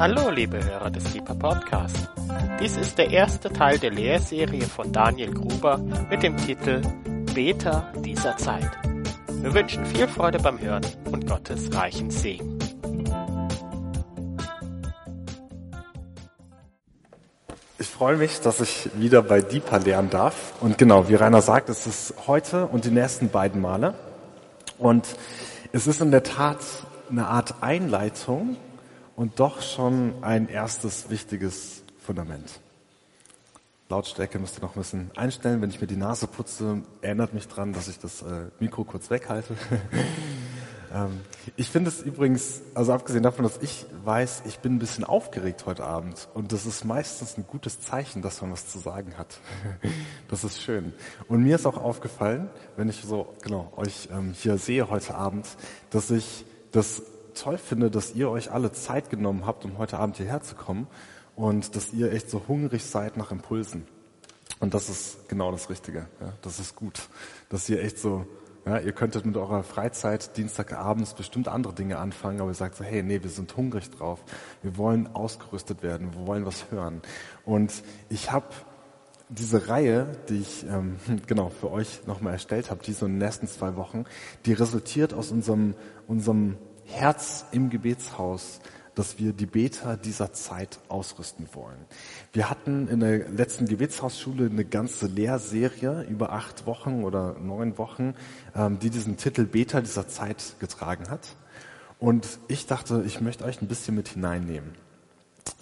Hallo, liebe Hörer des Keeper Podcast. Dies ist der erste Teil der Lehrserie von Daniel Gruber mit dem Titel Beter dieser Zeit. Wir wünschen viel Freude beim Hören und Gottes reichen Segen. Ich freue mich, dass ich wieder bei Deepa lernen darf. Und genau, wie Rainer sagt, es ist heute und die nächsten beiden Male. Und es ist in der Tat eine Art Einleitung und doch schon ein erstes wichtiges Fundament. Lautstärke müsst ihr noch ein bisschen einstellen. Wenn ich mir die Nase putze, erinnert mich dran, dass ich das äh, Mikro kurz weghalte. ähm, ich finde es übrigens, also abgesehen davon, dass ich weiß, ich bin ein bisschen aufgeregt heute Abend und das ist meistens ein gutes Zeichen, dass man was zu sagen hat. das ist schön. Und mir ist auch aufgefallen, wenn ich so genau euch ähm, hier sehe heute Abend, dass ich das toll finde, dass ihr euch alle Zeit genommen habt, um heute Abend hierher zu kommen und dass ihr echt so hungrig seid nach Impulsen. Und das ist genau das Richtige. Ja, das ist gut, dass ihr echt so, ja, ihr könntet mit eurer Freizeit Dienstagabends bestimmt andere Dinge anfangen, aber ihr sagt so, hey, nee, wir sind hungrig drauf. Wir wollen ausgerüstet werden, wir wollen was hören. Und ich habe diese Reihe, die ich ähm, genau für euch nochmal erstellt habe, diese in den nächsten zwei Wochen, die resultiert aus unserem, unserem Herz im Gebetshaus, dass wir die Beter dieser Zeit ausrüsten wollen. Wir hatten in der letzten Gebetshausschule eine ganze Lehrserie über acht Wochen oder neun Wochen, ähm, die diesen Titel Beter dieser Zeit getragen hat. Und ich dachte, ich möchte euch ein bisschen mit hineinnehmen.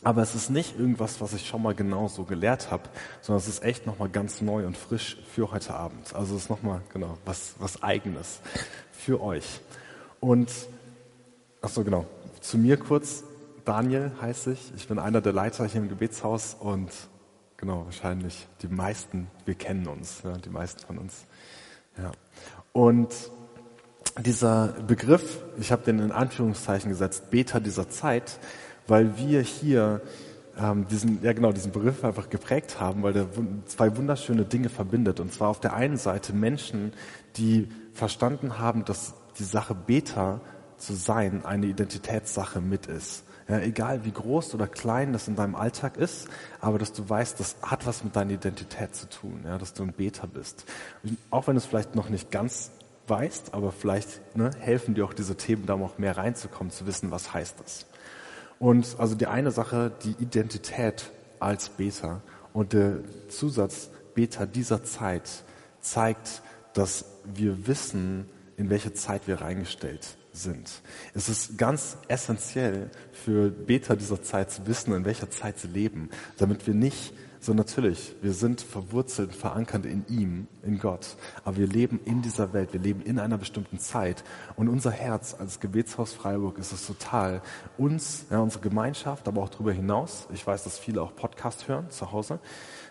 Aber es ist nicht irgendwas, was ich schon mal genau so gelehrt habe, sondern es ist echt nochmal ganz neu und frisch für heute Abend. Also es ist nochmal genau was, was eigenes für euch. Und Ach so, genau. Zu mir kurz. Daniel heiße ich. Ich bin einer der Leiter hier im Gebetshaus und genau, wahrscheinlich die meisten, wir kennen uns, ja, die meisten von uns. Ja. Und dieser Begriff, ich habe den in Anführungszeichen gesetzt, Beta dieser Zeit, weil wir hier ähm, diesen, ja genau, diesen Begriff einfach geprägt haben, weil der zwei wunderschöne Dinge verbindet. Und zwar auf der einen Seite Menschen, die verstanden haben, dass die Sache Beta zu sein eine Identitätssache mit ist. Ja, egal wie groß oder klein das in deinem Alltag ist, aber dass du weißt, das hat was mit deiner Identität zu tun, ja, dass du ein Beter bist. Und auch wenn du es vielleicht noch nicht ganz weißt, aber vielleicht ne, helfen dir auch diese Themen, da noch mehr reinzukommen, zu wissen, was heißt das. Und also die eine Sache, die Identität als Beter und der Zusatz Beter dieser Zeit zeigt, dass wir wissen, in welche Zeit wir reingestellt sind. Es ist ganz essentiell für Beter dieser Zeit zu wissen, in welcher Zeit sie leben, damit wir nicht so natürlich, wir sind verwurzelt, verankert in ihm, in Gott, aber wir leben in dieser Welt, wir leben in einer bestimmten Zeit und unser Herz als Gebetshaus Freiburg ist es total, uns, ja, unsere Gemeinschaft, aber auch darüber hinaus, ich weiß, dass viele auch Podcast hören zu Hause,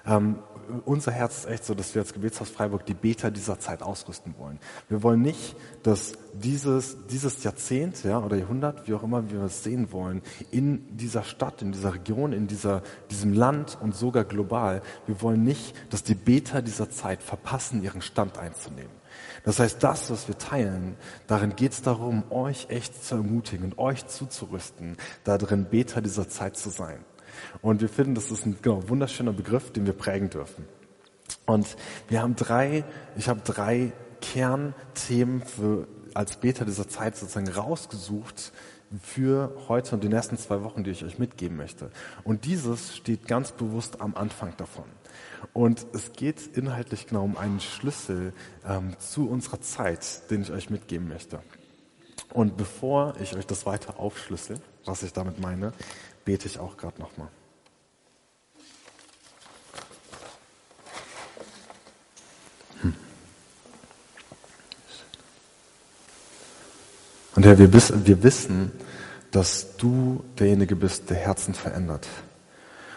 ähm, unser Herz ist echt so, dass wir als Gebetshaus Freiburg die Beter dieser Zeit ausrüsten wollen. Wir wollen nicht, dass dieses, dieses Jahrzehnt ja, oder Jahrhundert, wie auch immer wir es sehen wollen, in dieser Stadt, in dieser Region, in dieser, diesem Land und sogar global, wir wollen nicht, dass die Beter dieser Zeit verpassen, ihren Stand einzunehmen. Das heißt, das, was wir teilen, darin geht es darum, euch echt zu ermutigen und euch zuzurüsten, darin Beter dieser Zeit zu sein. Und wir finden, das ist ein genau, wunderschöner Begriff, den wir prägen dürfen. Und wir haben drei, ich habe drei Kernthemen für, als Beter dieser Zeit sozusagen rausgesucht für heute und die nächsten zwei Wochen, die ich euch mitgeben möchte. Und dieses steht ganz bewusst am Anfang davon. Und es geht inhaltlich genau um einen Schlüssel ähm, zu unserer Zeit, den ich euch mitgeben möchte. Und bevor ich euch das weiter aufschlüssel, was ich damit meine, bete ich auch gerade nochmal. Hm. Und Herr, wir, wir wissen, dass du derjenige bist, der Herzen verändert.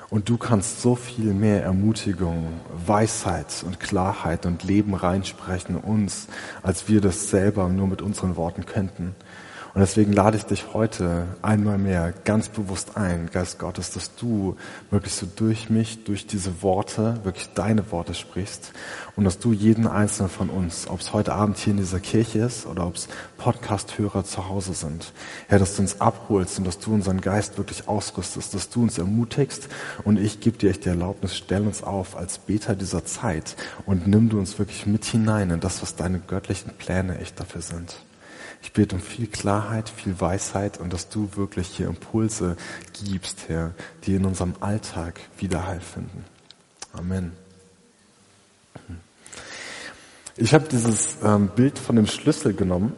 Und du kannst so viel mehr Ermutigung, Weisheit und Klarheit und Leben reinsprechen in uns, als wir das selber nur mit unseren Worten könnten. Und deswegen lade ich dich heute einmal mehr ganz bewusst ein, Geist Gottes, dass du wirklich so durch mich, durch diese Worte, wirklich deine Worte sprichst und dass du jeden einzelnen von uns, ob es heute Abend hier in dieser Kirche ist oder ob es Podcast-Hörer zu Hause sind, Herr, dass du uns abholst und dass du unseren Geist wirklich ausrüstest, dass du uns ermutigst und ich gebe dir echt die Erlaubnis, stell uns auf als Beter dieser Zeit und nimm du uns wirklich mit hinein in das, was deine göttlichen Pläne echt dafür sind. Ich bete um viel Klarheit, viel Weisheit und dass du wirklich hier Impulse gibst, Herr, die in unserem Alltag Widerhall finden. Amen. Ich habe dieses ähm, Bild von dem Schlüssel genommen,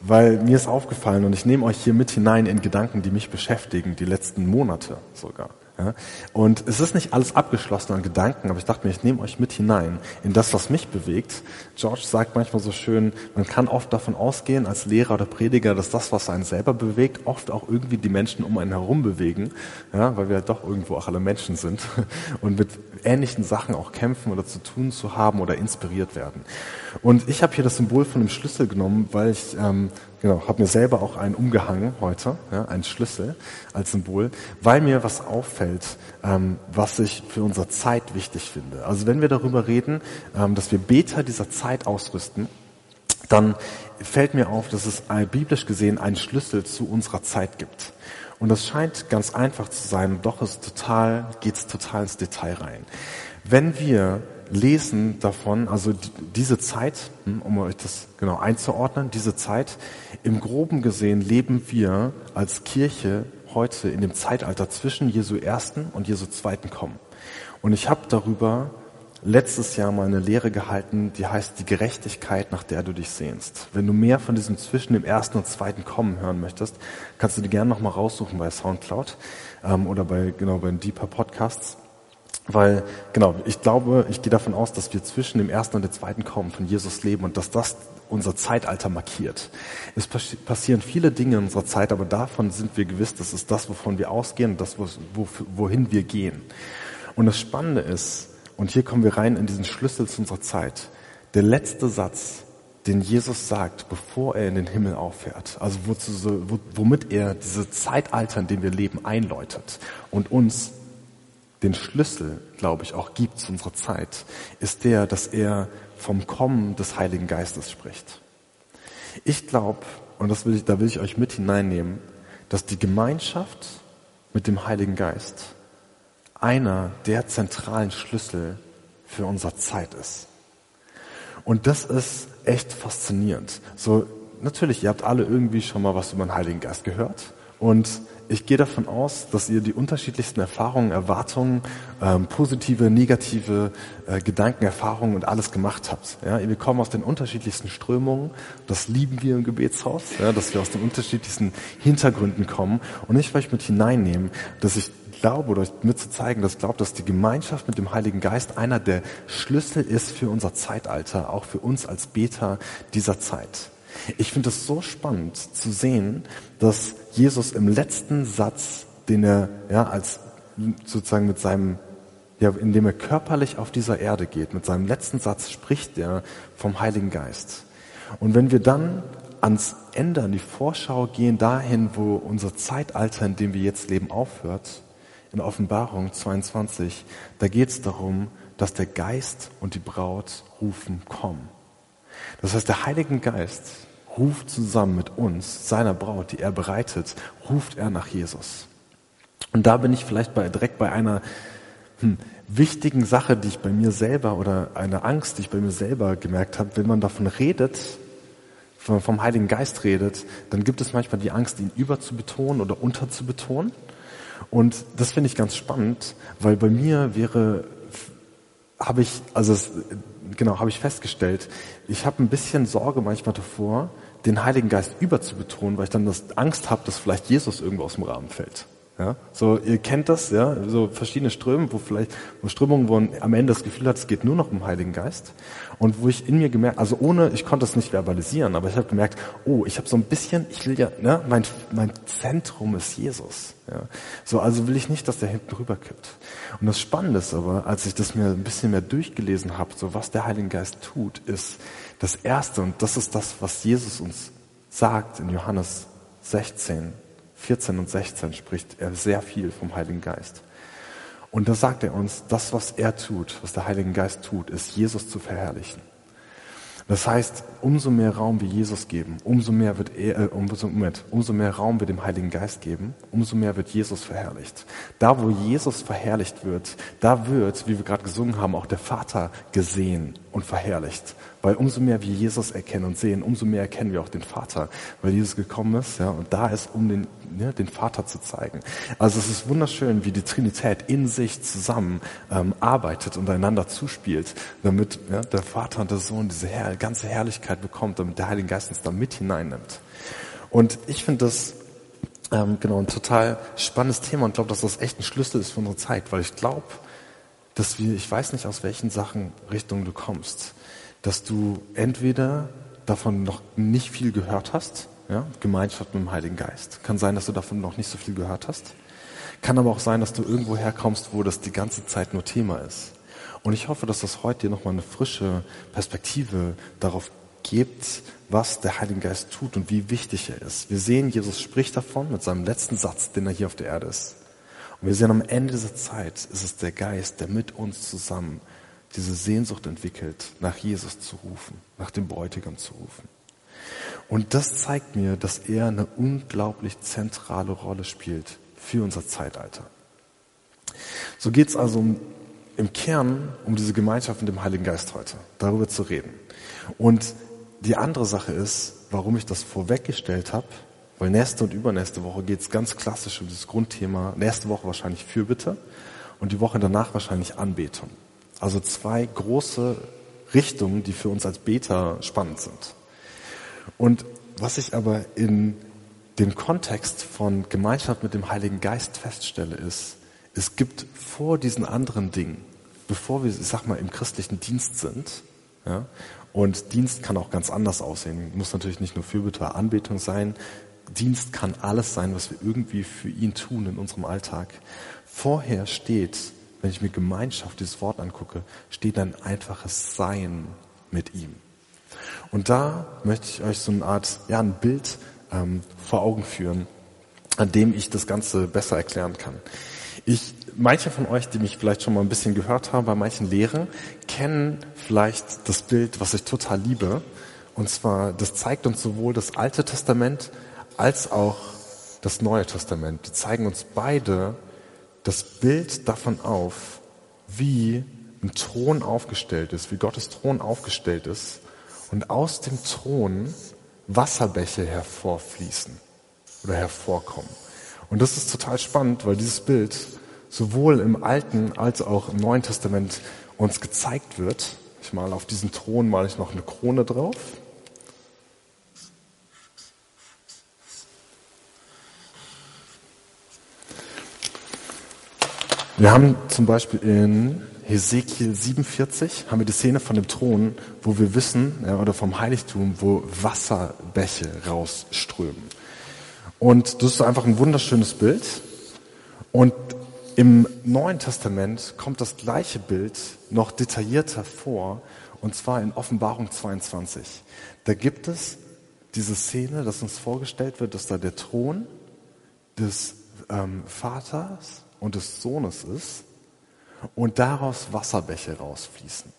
weil mir ist aufgefallen und ich nehme euch hier mit hinein in Gedanken, die mich beschäftigen, die letzten Monate sogar. Ja? Und es ist nicht alles abgeschlossen an Gedanken, aber ich dachte mir, ich nehme euch mit hinein in das, was mich bewegt. George sagt manchmal so schön, man kann oft davon ausgehen, als Lehrer oder Prediger, dass das, was einen selber bewegt, oft auch irgendwie die Menschen um einen herum bewegen, ja, weil wir ja doch irgendwo auch alle Menschen sind und mit ähnlichen Sachen auch kämpfen oder zu tun zu haben oder inspiriert werden. Und ich habe hier das Symbol von dem Schlüssel genommen, weil ich ähm, Genau, habe mir selber auch einen umgehangen heute, ja, einen Schlüssel als Symbol, weil mir was auffällt, ähm, was ich für unsere Zeit wichtig finde. Also wenn wir darüber reden, ähm, dass wir Beter dieser Zeit ausrüsten, dann fällt mir auf, dass es biblisch gesehen einen Schlüssel zu unserer Zeit gibt. Und das scheint ganz einfach zu sein, doch ist total, geht's total ins Detail rein. Wenn wir lesen davon, also diese Zeit, hm, um euch das genau einzuordnen, diese Zeit, im groben gesehen leben wir als Kirche heute in dem Zeitalter zwischen Jesu ersten und Jesu zweiten Kommen. Und ich habe darüber letztes Jahr mal eine Lehre gehalten, die heißt die Gerechtigkeit, nach der du dich sehnst. Wenn du mehr von diesem zwischen dem ersten und zweiten Kommen hören möchtest, kannst du die gerne nochmal raussuchen bei Soundcloud ähm, oder bei genau bei den Deeper Podcasts. Weil, genau, ich glaube, ich gehe davon aus, dass wir zwischen dem ersten und dem zweiten Kommen von Jesus leben und dass das unser Zeitalter markiert. Es passieren viele Dinge in unserer Zeit, aber davon sind wir gewiss, das ist das, wovon wir ausgehen und das, wohin wir gehen. Und das Spannende ist, und hier kommen wir rein in diesen Schlüssel zu unserer Zeit, der letzte Satz, den Jesus sagt, bevor er in den Himmel auffährt, also wozu, womit er diese Zeitalter, in dem wir leben, einläutet und uns den Schlüssel, glaube ich, auch gibt zu unserer Zeit, ist der, dass er vom Kommen des Heiligen Geistes spricht. Ich glaube, und das will ich, da will ich euch mit hineinnehmen, dass die Gemeinschaft mit dem Heiligen Geist einer der zentralen Schlüssel für unsere Zeit ist. Und das ist echt faszinierend. So, natürlich, ihr habt alle irgendwie schon mal was über den Heiligen Geist gehört. Und ich gehe davon aus, dass ihr die unterschiedlichsten Erfahrungen, Erwartungen, ähm, positive, negative äh, Gedanken, Erfahrungen und alles gemacht habt. Ja, wir kommen aus den unterschiedlichsten Strömungen. Das lieben wir im Gebetshaus, ja, dass wir aus den unterschiedlichsten Hintergründen kommen. Und ich euch mit hineinnehmen, dass ich glaube oder mit zu zeigen, dass ich glaube, dass die Gemeinschaft mit dem Heiligen Geist einer der Schlüssel ist für unser Zeitalter, auch für uns als Beter dieser Zeit. Ich finde es so spannend zu sehen, dass Jesus im letzten Satz, den er ja als sozusagen mit seinem ja, indem er körperlich auf dieser Erde geht, mit seinem letzten Satz spricht er vom Heiligen Geist. Und wenn wir dann ans Ende, an die Vorschau gehen, dahin, wo unser Zeitalter, in dem wir jetzt leben, aufhört, in Offenbarung 22, da geht es darum, dass der Geist und die Braut rufen, komm. Das heißt, der Heilige Geist ruft zusammen mit uns, seiner Braut, die er bereitet, ruft er nach Jesus. Und da bin ich vielleicht bei, direkt bei einer hm, wichtigen Sache, die ich bei mir selber oder einer Angst, die ich bei mir selber gemerkt habe, wenn man davon redet, vom Heiligen Geist redet, dann gibt es manchmal die Angst, ihn überzubetonen oder unterzubetonen. Und das finde ich ganz spannend, weil bei mir wäre, habe ich, also es, genau, habe ich festgestellt, ich habe ein bisschen Sorge manchmal davor, den Heiligen Geist überzubetonen, weil ich dann das Angst habe, dass vielleicht Jesus irgendwo aus dem Rahmen fällt. Ja, so ihr kennt das, ja, so verschiedene Ströme, wo vielleicht wo Strömungen, wo man am Ende das Gefühl hat, es geht nur noch um Heiligen Geist und wo ich in mir gemerkt, also ohne, ich konnte es nicht verbalisieren, aber ich habe gemerkt, oh, ich habe so ein bisschen, ich will ja, ne, mein mein Zentrum ist Jesus, ja, so also will ich nicht, dass der hinten rüberkippt. Und das Spannende ist aber, als ich das mir ein bisschen mehr durchgelesen habe, so was der Heilige Geist tut, ist das erste und das ist das, was Jesus uns sagt in Johannes 16, 14 und 16 spricht er sehr viel vom Heiligen Geist. Und da sagt er uns, das, was er tut, was der Heilige Geist tut, ist Jesus zu verherrlichen. Das heißt, umso mehr Raum wir Jesus geben, umso mehr wird er, äh, umso, Moment, umso mehr Raum wir dem Heiligen Geist geben, umso mehr wird Jesus verherrlicht. Da, wo Jesus verherrlicht wird, da wird, wie wir gerade gesungen haben, auch der Vater gesehen und verherrlicht. Weil umso mehr wir Jesus erkennen und sehen, umso mehr erkennen wir auch den Vater, weil Jesus gekommen ist, ja, und da ist, um den, ja, den Vater zu zeigen. Also es ist wunderschön, wie die Trinität in sich zusammen ähm, arbeitet und einander zuspielt, damit ja, der Vater und der Sohn diese Herr ganze Herrlichkeit bekommt, damit der Heilige Geist uns da mit hineinnimmt. Und ich finde das ähm, genau ein total spannendes Thema und glaube, dass das echt ein Schlüssel ist für unsere Zeit, weil ich glaube, dass wir, ich weiß nicht, aus welchen Sachen Richtungen du kommst, dass du entweder davon noch nicht viel gehört hast, ja, Gemeinschaft mit dem Heiligen Geist. Kann sein, dass du davon noch nicht so viel gehört hast. Kann aber auch sein, dass du irgendwo herkommst, wo das die ganze Zeit nur Thema ist. Und ich hoffe, dass das heute dir nochmal eine frische Perspektive darauf gibt, was der Heilige Geist tut und wie wichtig er ist. Wir sehen, Jesus spricht davon mit seinem letzten Satz, den er hier auf der Erde ist. Und wir sehen am Ende dieser Zeit ist es der Geist, der mit uns zusammen diese Sehnsucht entwickelt, nach Jesus zu rufen, nach dem Bräutigam zu rufen. Und das zeigt mir, dass er eine unglaublich zentrale Rolle spielt für unser Zeitalter. So geht es also im Kern um diese Gemeinschaft mit dem Heiligen Geist heute, darüber zu reden. Und die andere Sache ist, warum ich das vorweggestellt habe, weil nächste und übernächste Woche geht es ganz klassisch um dieses Grundthema, nächste Woche wahrscheinlich Fürbitte und die Woche danach wahrscheinlich Anbetung. Also zwei große Richtungen, die für uns als Beter spannend sind. Und was ich aber in dem Kontext von Gemeinschaft mit dem Heiligen Geist feststelle, ist, es gibt vor diesen anderen Dingen, bevor wir, ich sag mal, im christlichen Dienst sind, ja, und Dienst kann auch ganz anders aussehen. Muss natürlich nicht nur Fürbitte Anbetung sein. Dienst kann alles sein, was wir irgendwie für ihn tun in unserem Alltag. Vorher steht wenn ich mir Gemeinschaft, dieses Wort angucke, steht ein einfaches Sein mit ihm. Und da möchte ich euch so eine Art, ja, ein Bild ähm, vor Augen führen, an dem ich das Ganze besser erklären kann. Ich, manche von euch, die mich vielleicht schon mal ein bisschen gehört haben bei manchen Lehren, kennen vielleicht das Bild, was ich total liebe. Und zwar, das zeigt uns sowohl das Alte Testament als auch das Neue Testament. Die zeigen uns beide das Bild davon auf, wie ein Thron aufgestellt ist, wie Gottes Thron aufgestellt ist und aus dem Thron Wasserbäche hervorfließen oder hervorkommen. Und das ist total spannend, weil dieses Bild sowohl im Alten als auch im Neuen Testament uns gezeigt wird. Ich mal auf diesen Thron male ich noch eine Krone drauf. Wir haben zum Beispiel in Hesekiel 47 haben wir die Szene von dem Thron, wo wir wissen, ja, oder vom Heiligtum, wo Wasserbäche rausströmen. Und das ist einfach ein wunderschönes Bild. Und im Neuen Testament kommt das gleiche Bild noch detaillierter vor, und zwar in Offenbarung 22. Da gibt es diese Szene, dass uns vorgestellt wird, dass da der Thron des ähm, Vaters und des Sohnes ist und daraus Wasserbäche rausfließen.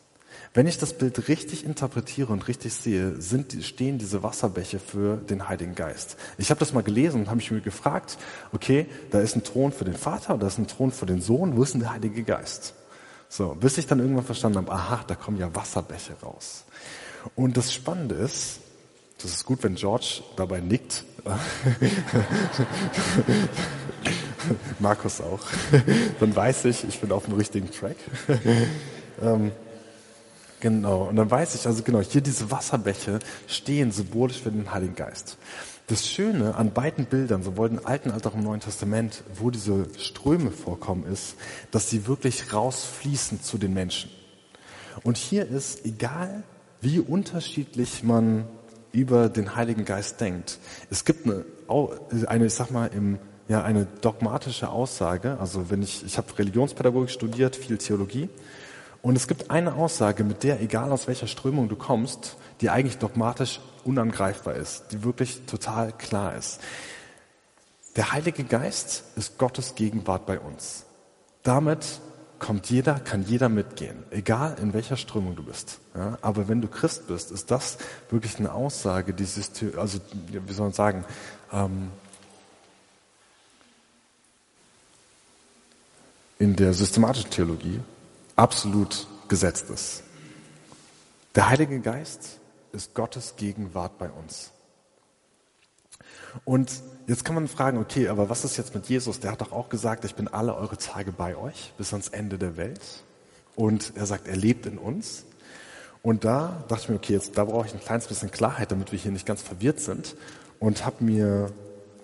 Wenn ich das Bild richtig interpretiere und richtig sehe, sind, stehen diese Wasserbäche für den Heiligen Geist. Ich habe das mal gelesen und habe mich gefragt, okay, da ist ein Thron für den Vater, da ist ein Thron für den Sohn, wo ist denn der Heilige Geist? So, bis ich dann irgendwann verstanden habe, aha, da kommen ja Wasserbäche raus. Und das Spannende ist, das ist gut, wenn George dabei nickt. Markus auch. Dann weiß ich, ich bin auf dem richtigen Track. ähm, genau. Und dann weiß ich, also genau, hier diese Wasserbäche stehen symbolisch für den Heiligen Geist. Das Schöne an beiden Bildern, sowohl im Alten als auch im Neuen Testament, wo diese Ströme vorkommen, ist, dass sie wirklich rausfließen zu den Menschen. Und hier ist, egal wie unterschiedlich man über den Heiligen Geist denkt, es gibt eine, eine ich sag mal, im ja eine dogmatische Aussage. Also wenn ich, ich habe Religionspädagogik studiert, viel Theologie. Und es gibt eine Aussage, mit der, egal aus welcher Strömung du kommst, die eigentlich dogmatisch unangreifbar ist, die wirklich total klar ist. Der Heilige Geist ist Gottes Gegenwart bei uns. Damit kommt jeder, kann jeder mitgehen, egal in welcher Strömung du bist. Ja, aber wenn du Christ bist, ist das wirklich eine Aussage, die also wie soll man sagen, ähm, in der systematischen Theologie absolut gesetzt ist. Der Heilige Geist ist Gottes Gegenwart bei uns. Und jetzt kann man fragen, okay, aber was ist jetzt mit Jesus? Der hat doch auch gesagt, ich bin alle eure Tage bei euch bis ans Ende der Welt. Und er sagt, er lebt in uns. Und da dachte ich mir, okay, jetzt da brauche ich ein kleines bisschen Klarheit, damit wir hier nicht ganz verwirrt sind. Und habe mir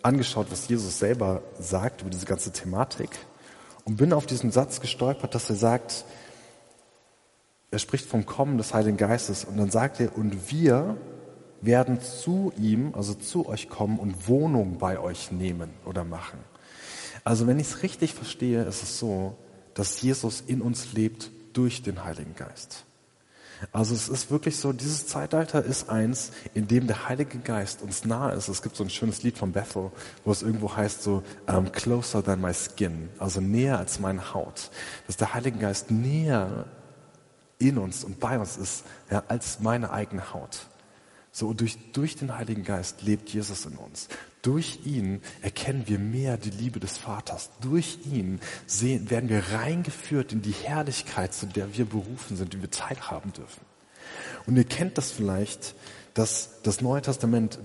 angeschaut, was Jesus selber sagt über diese ganze Thematik. Und bin auf diesen Satz gestolpert, dass er sagt, er spricht vom Kommen des Heiligen Geistes. Und dann sagt er, und wir werden zu ihm, also zu euch kommen und Wohnung bei euch nehmen oder machen. Also wenn ich es richtig verstehe, ist es so, dass Jesus in uns lebt durch den Heiligen Geist. Also es ist wirklich so, dieses Zeitalter ist eins, in dem der Heilige Geist uns nahe ist. Es gibt so ein schönes Lied von Bethel, wo es irgendwo heißt so, um, closer than my skin, also näher als meine Haut. Dass der Heilige Geist näher in uns und bei uns ist, ja, als meine eigene Haut. So durch, durch den Heiligen Geist lebt Jesus in uns. Durch ihn erkennen wir mehr die Liebe des Vaters. Durch ihn sehen, werden wir reingeführt in die Herrlichkeit, zu der wir berufen sind, die wir teilhaben dürfen. Und ihr kennt das vielleicht, dass das Neue Testament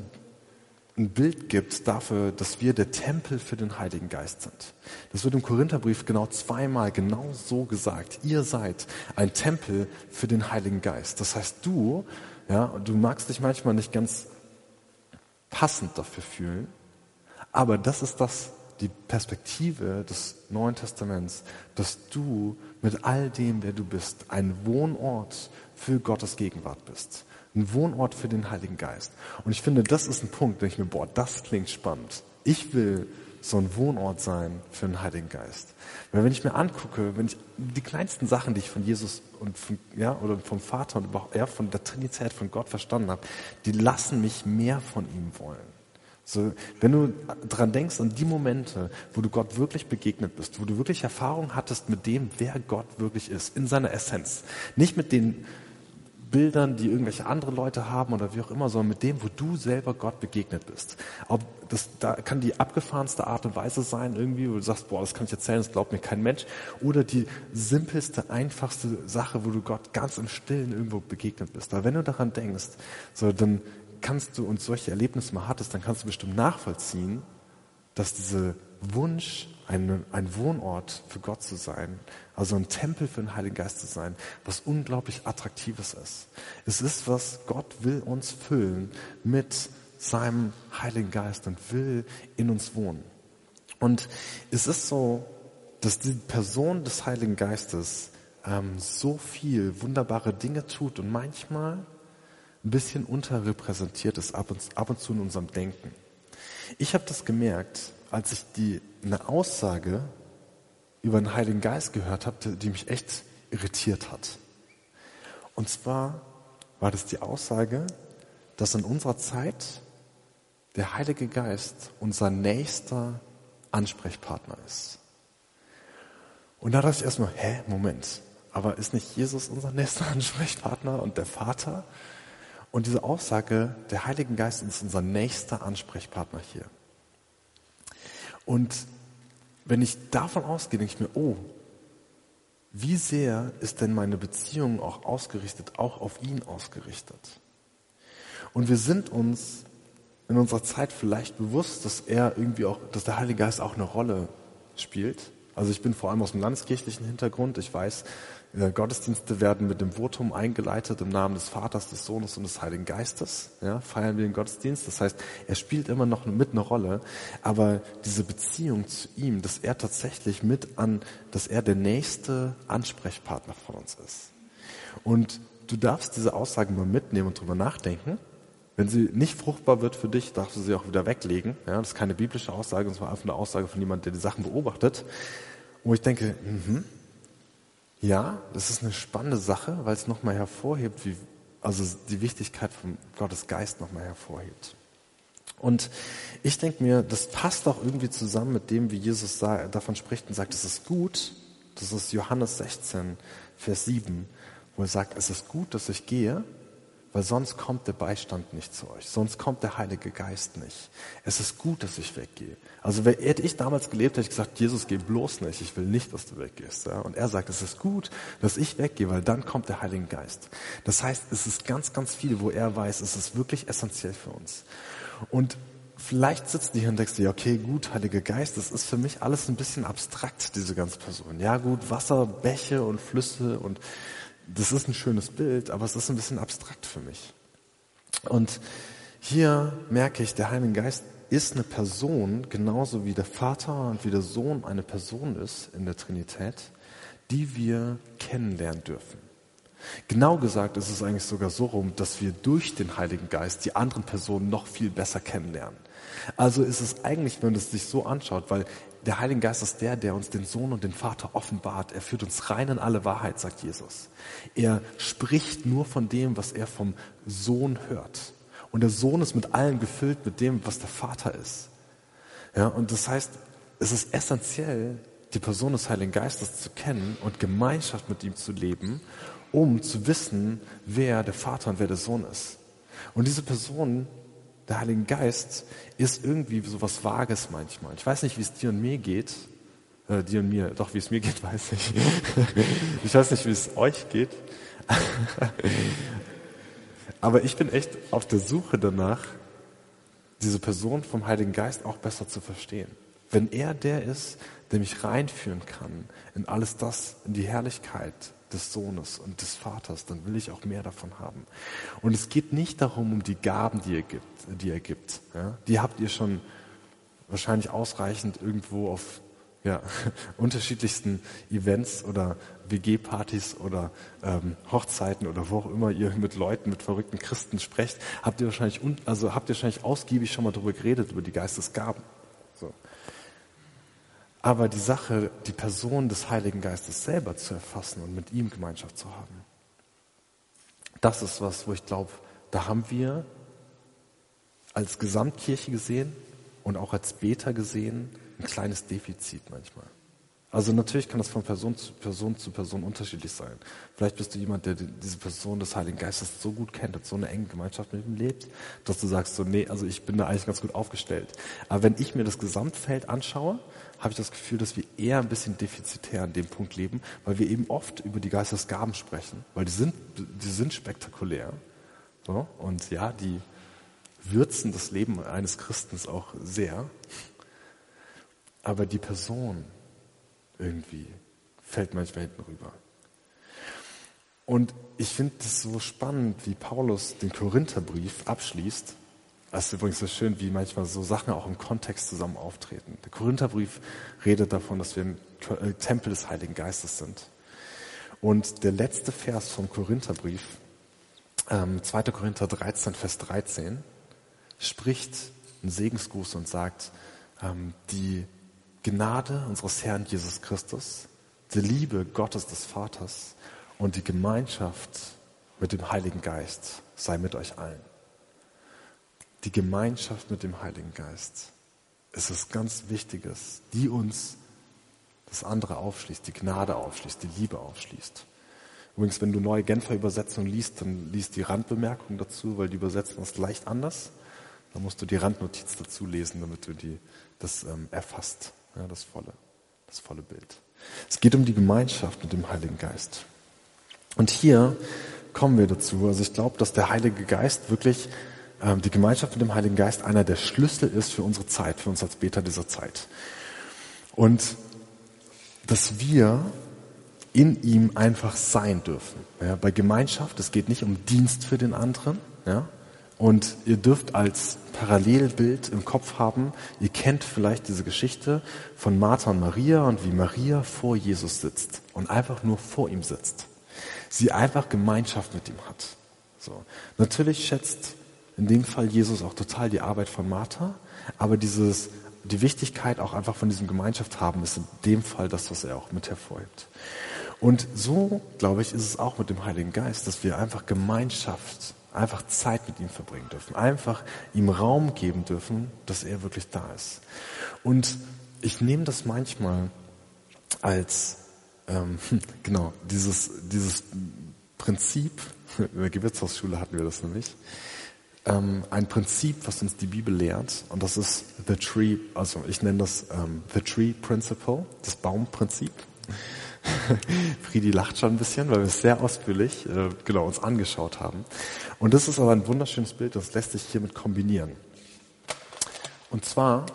ein Bild gibt dafür, dass wir der Tempel für den Heiligen Geist sind. Das wird im Korintherbrief genau zweimal genau so gesagt. Ihr seid ein Tempel für den Heiligen Geist. Das heißt, du ja, und du magst dich manchmal nicht ganz passend dafür fühlen, aber das ist das, die Perspektive des Neuen Testaments, dass du mit all dem, wer du bist, ein Wohnort für Gottes Gegenwart bist. Ein Wohnort für den Heiligen Geist. Und ich finde, das ist ein Punkt, da ich mir, boah, das klingt spannend. Ich will so ein Wohnort sein für den Heiligen Geist. Weil wenn ich mir angucke, wenn ich die kleinsten Sachen, die ich von Jesus und von, ja, oder vom Vater und überhaupt, ja, von der Trinität von Gott verstanden habe, die lassen mich mehr von ihm wollen. So, wenn du dran denkst an die Momente, wo du Gott wirklich begegnet bist, wo du wirklich Erfahrung hattest mit dem, wer Gott wirklich ist, in seiner Essenz. Nicht mit den Bildern, die irgendwelche andere Leute haben oder wie auch immer, sondern mit dem, wo du selber Gott begegnet bist. Ob das, da kann die abgefahrenste Art und Weise sein, irgendwie, wo du sagst, boah, das kann ich erzählen, das glaubt mir kein Mensch. Oder die simpelste, einfachste Sache, wo du Gott ganz im Stillen irgendwo begegnet bist. Aber wenn du daran denkst, so, dann kannst du und solche Erlebnisse mal hattest, dann kannst du bestimmt nachvollziehen, dass diese Wunsch, ein, ein Wohnort für Gott zu sein, also ein Tempel für den Heiligen Geist zu sein, was unglaublich Attraktives ist. Es ist was, Gott will uns füllen mit seinem Heiligen Geist und will in uns wohnen. Und es ist so, dass die Person des Heiligen Geistes ähm, so viel wunderbare Dinge tut und manchmal ein bisschen unterrepräsentiert ist ab und, ab und zu in unserem Denken. Ich habe das gemerkt, als ich die, eine Aussage über den Heiligen Geist gehört habe, die mich echt irritiert hat. Und zwar war das die Aussage, dass in unserer Zeit der Heilige Geist unser nächster Ansprechpartner ist. Und da dachte ich erstmal, hä, Moment, aber ist nicht Jesus unser nächster Ansprechpartner und der Vater? Und diese Aussage, der Heilige Geist ist unser nächster Ansprechpartner hier. Und wenn ich davon ausgehe, denke ich mir, oh, wie sehr ist denn meine Beziehung auch ausgerichtet, auch auf ihn ausgerichtet? Und wir sind uns in unserer Zeit vielleicht bewusst, dass er irgendwie auch, dass der Heilige Geist auch eine Rolle spielt. Also ich bin vor allem aus dem landeskirchlichen Hintergrund. Ich weiß, Gottesdienste werden mit dem Votum eingeleitet im Namen des Vaters, des Sohnes und des Heiligen Geistes. Ja, feiern wir den Gottesdienst. Das heißt, er spielt immer noch mit eine Rolle. Aber diese Beziehung zu ihm, dass er tatsächlich mit an, dass er der nächste Ansprechpartner von uns ist. Und du darfst diese Aussagen mal mitnehmen und drüber nachdenken. Wenn sie nicht fruchtbar wird für dich, darfst du sie auch wieder weglegen. Ja, das ist keine biblische Aussage, war einfach eine Aussage von jemandem, der die Sachen beobachtet. Wo ich denke, mhm, ja, das ist eine spannende Sache, weil es nochmal hervorhebt, wie also die Wichtigkeit von Gottes Geist nochmal hervorhebt. Und ich denke mir, das passt auch irgendwie zusammen mit dem, wie Jesus davon spricht und sagt, es ist gut, das ist Johannes 16, Vers 7, wo er sagt, es ist gut, dass ich gehe, weil sonst kommt der Beistand nicht zu euch, sonst kommt der Heilige Geist nicht. Es ist gut, dass ich weggehe. Also hätte ich damals gelebt, hätte ich gesagt, Jesus, geh bloß nicht, ich will nicht, dass du weggehst. Und er sagt, es ist gut, dass ich weggehe, weil dann kommt der Heilige Geist. Das heißt, es ist ganz, ganz viel, wo er weiß, es ist wirklich essentiell für uns. Und vielleicht sitzt du hier und denkst dir, okay, gut, Heiliger Geist, das ist für mich alles ein bisschen abstrakt, diese ganze Person. Ja gut, Wasser, Bäche und Flüsse und das ist ein schönes Bild, aber es ist ein bisschen abstrakt für mich. Und hier merke ich, der Heilige Geist ist eine Person, genauso wie der Vater und wie der Sohn eine Person ist in der Trinität, die wir kennenlernen dürfen. Genau gesagt ist es eigentlich sogar so rum, dass wir durch den Heiligen Geist die anderen Personen noch viel besser kennenlernen. Also ist es eigentlich, wenn man es sich so anschaut, weil der Heilige Geist ist der, der uns den Sohn und den Vater offenbart. Er führt uns rein in alle Wahrheit, sagt Jesus. Er spricht nur von dem, was er vom Sohn hört. Und der Sohn ist mit allem gefüllt, mit dem, was der Vater ist. Ja, und das heißt, es ist essentiell, die Person des Heiligen Geistes zu kennen und Gemeinschaft mit ihm zu leben, um zu wissen, wer der Vater und wer der Sohn ist. Und diese Person der Heilige Geist ist irgendwie so was Vages manchmal. Ich weiß nicht, wie es dir und mir geht. Äh, dir und mir, doch wie es mir geht, weiß ich. ich weiß nicht, wie es euch geht. Aber ich bin echt auf der Suche danach, diese Person vom Heiligen Geist auch besser zu verstehen. Wenn er der ist, der mich reinführen kann in alles das, in die Herrlichkeit, des Sohnes und des Vaters, dann will ich auch mehr davon haben. Und es geht nicht darum, um die Gaben, die er gibt. Die, er gibt ja? die habt ihr schon wahrscheinlich ausreichend irgendwo auf ja, unterschiedlichsten Events oder WG-Partys oder ähm, Hochzeiten oder wo auch immer ihr mit Leuten, mit verrückten Christen sprecht, habt ihr wahrscheinlich, also habt ihr wahrscheinlich ausgiebig schon mal darüber geredet, über die Geistesgaben. So. Aber die Sache, die Person des Heiligen Geistes selber zu erfassen und mit ihm Gemeinschaft zu haben, das ist was, wo ich glaube, da haben wir als Gesamtkirche gesehen und auch als Beta gesehen ein kleines Defizit manchmal. Also natürlich kann das von Person zu Person zu Person unterschiedlich sein. Vielleicht bist du jemand, der diese Person des Heiligen Geistes so gut kennt und so eine enge Gemeinschaft mit ihm lebt, dass du sagst so, nee, also ich bin da eigentlich ganz gut aufgestellt. Aber wenn ich mir das Gesamtfeld anschaue, habe ich das Gefühl, dass wir eher ein bisschen defizitär an dem Punkt leben, weil wir eben oft über die Geistesgaben sprechen, weil die sind, die sind spektakulär. So, und ja, die würzen das Leben eines Christens auch sehr. Aber die Person, irgendwie fällt manchmal hinten rüber. Und ich finde es so spannend, wie Paulus den Korintherbrief abschließt. Das ist übrigens so schön, wie manchmal so Sachen auch im Kontext zusammen auftreten. Der Korintherbrief redet davon, dass wir ein äh, Tempel des Heiligen Geistes sind. Und der letzte Vers vom Korintherbrief, ähm, 2. Korinther 13, Vers 13, spricht einen Segensgruß und sagt, ähm, die Gnade unseres Herrn Jesus Christus, die Liebe Gottes des Vaters und die Gemeinschaft mit dem Heiligen Geist sei mit euch allen. Die Gemeinschaft mit dem Heiligen Geist ist etwas ganz Wichtiges, die uns das andere aufschließt, die Gnade aufschließt, die Liebe aufschließt. Übrigens, wenn du neue Genfer Übersetzung liest, dann liest die Randbemerkung dazu, weil die übersetzen das leicht anders. Dann musst du die Randnotiz dazu lesen, damit du die, das ähm, erfasst. Ja, das volle, das volle Bild. Es geht um die Gemeinschaft mit dem Heiligen Geist. Und hier kommen wir dazu. Also ich glaube, dass der Heilige Geist wirklich, die Gemeinschaft mit dem Heiligen Geist einer der Schlüssel ist für unsere Zeit, für uns als Beter dieser Zeit. Und dass wir in ihm einfach sein dürfen. Ja, bei Gemeinschaft, es geht nicht um Dienst für den anderen, ja, und ihr dürft als Parallelbild im Kopf haben, ihr kennt vielleicht diese Geschichte von Martha und Maria und wie Maria vor Jesus sitzt und einfach nur vor ihm sitzt. Sie einfach Gemeinschaft mit ihm hat. So. Natürlich schätzt in dem Fall Jesus auch total die Arbeit von Martha, aber dieses, die Wichtigkeit auch einfach von diesem Gemeinschaft haben ist in dem Fall das, was er auch mit hervorhebt. Und so, glaube ich, ist es auch mit dem Heiligen Geist, dass wir einfach Gemeinschaft, einfach Zeit mit ihm verbringen dürfen, einfach ihm Raum geben dürfen, dass er wirklich da ist. Und ich nehme das manchmal als, ähm, genau, dieses, dieses Prinzip, in der Gewürzhausschule hatten wir das nämlich, ähm, ein Prinzip, was uns die Bibel lehrt, und das ist the tree, also ich nenne das ähm, the tree principle, das Baumprinzip. Friedi lacht schon ein bisschen, weil wir es sehr ausführlich äh, genau uns angeschaut haben. Und das ist aber ein wunderschönes Bild, das lässt sich hiermit kombinieren. Und zwar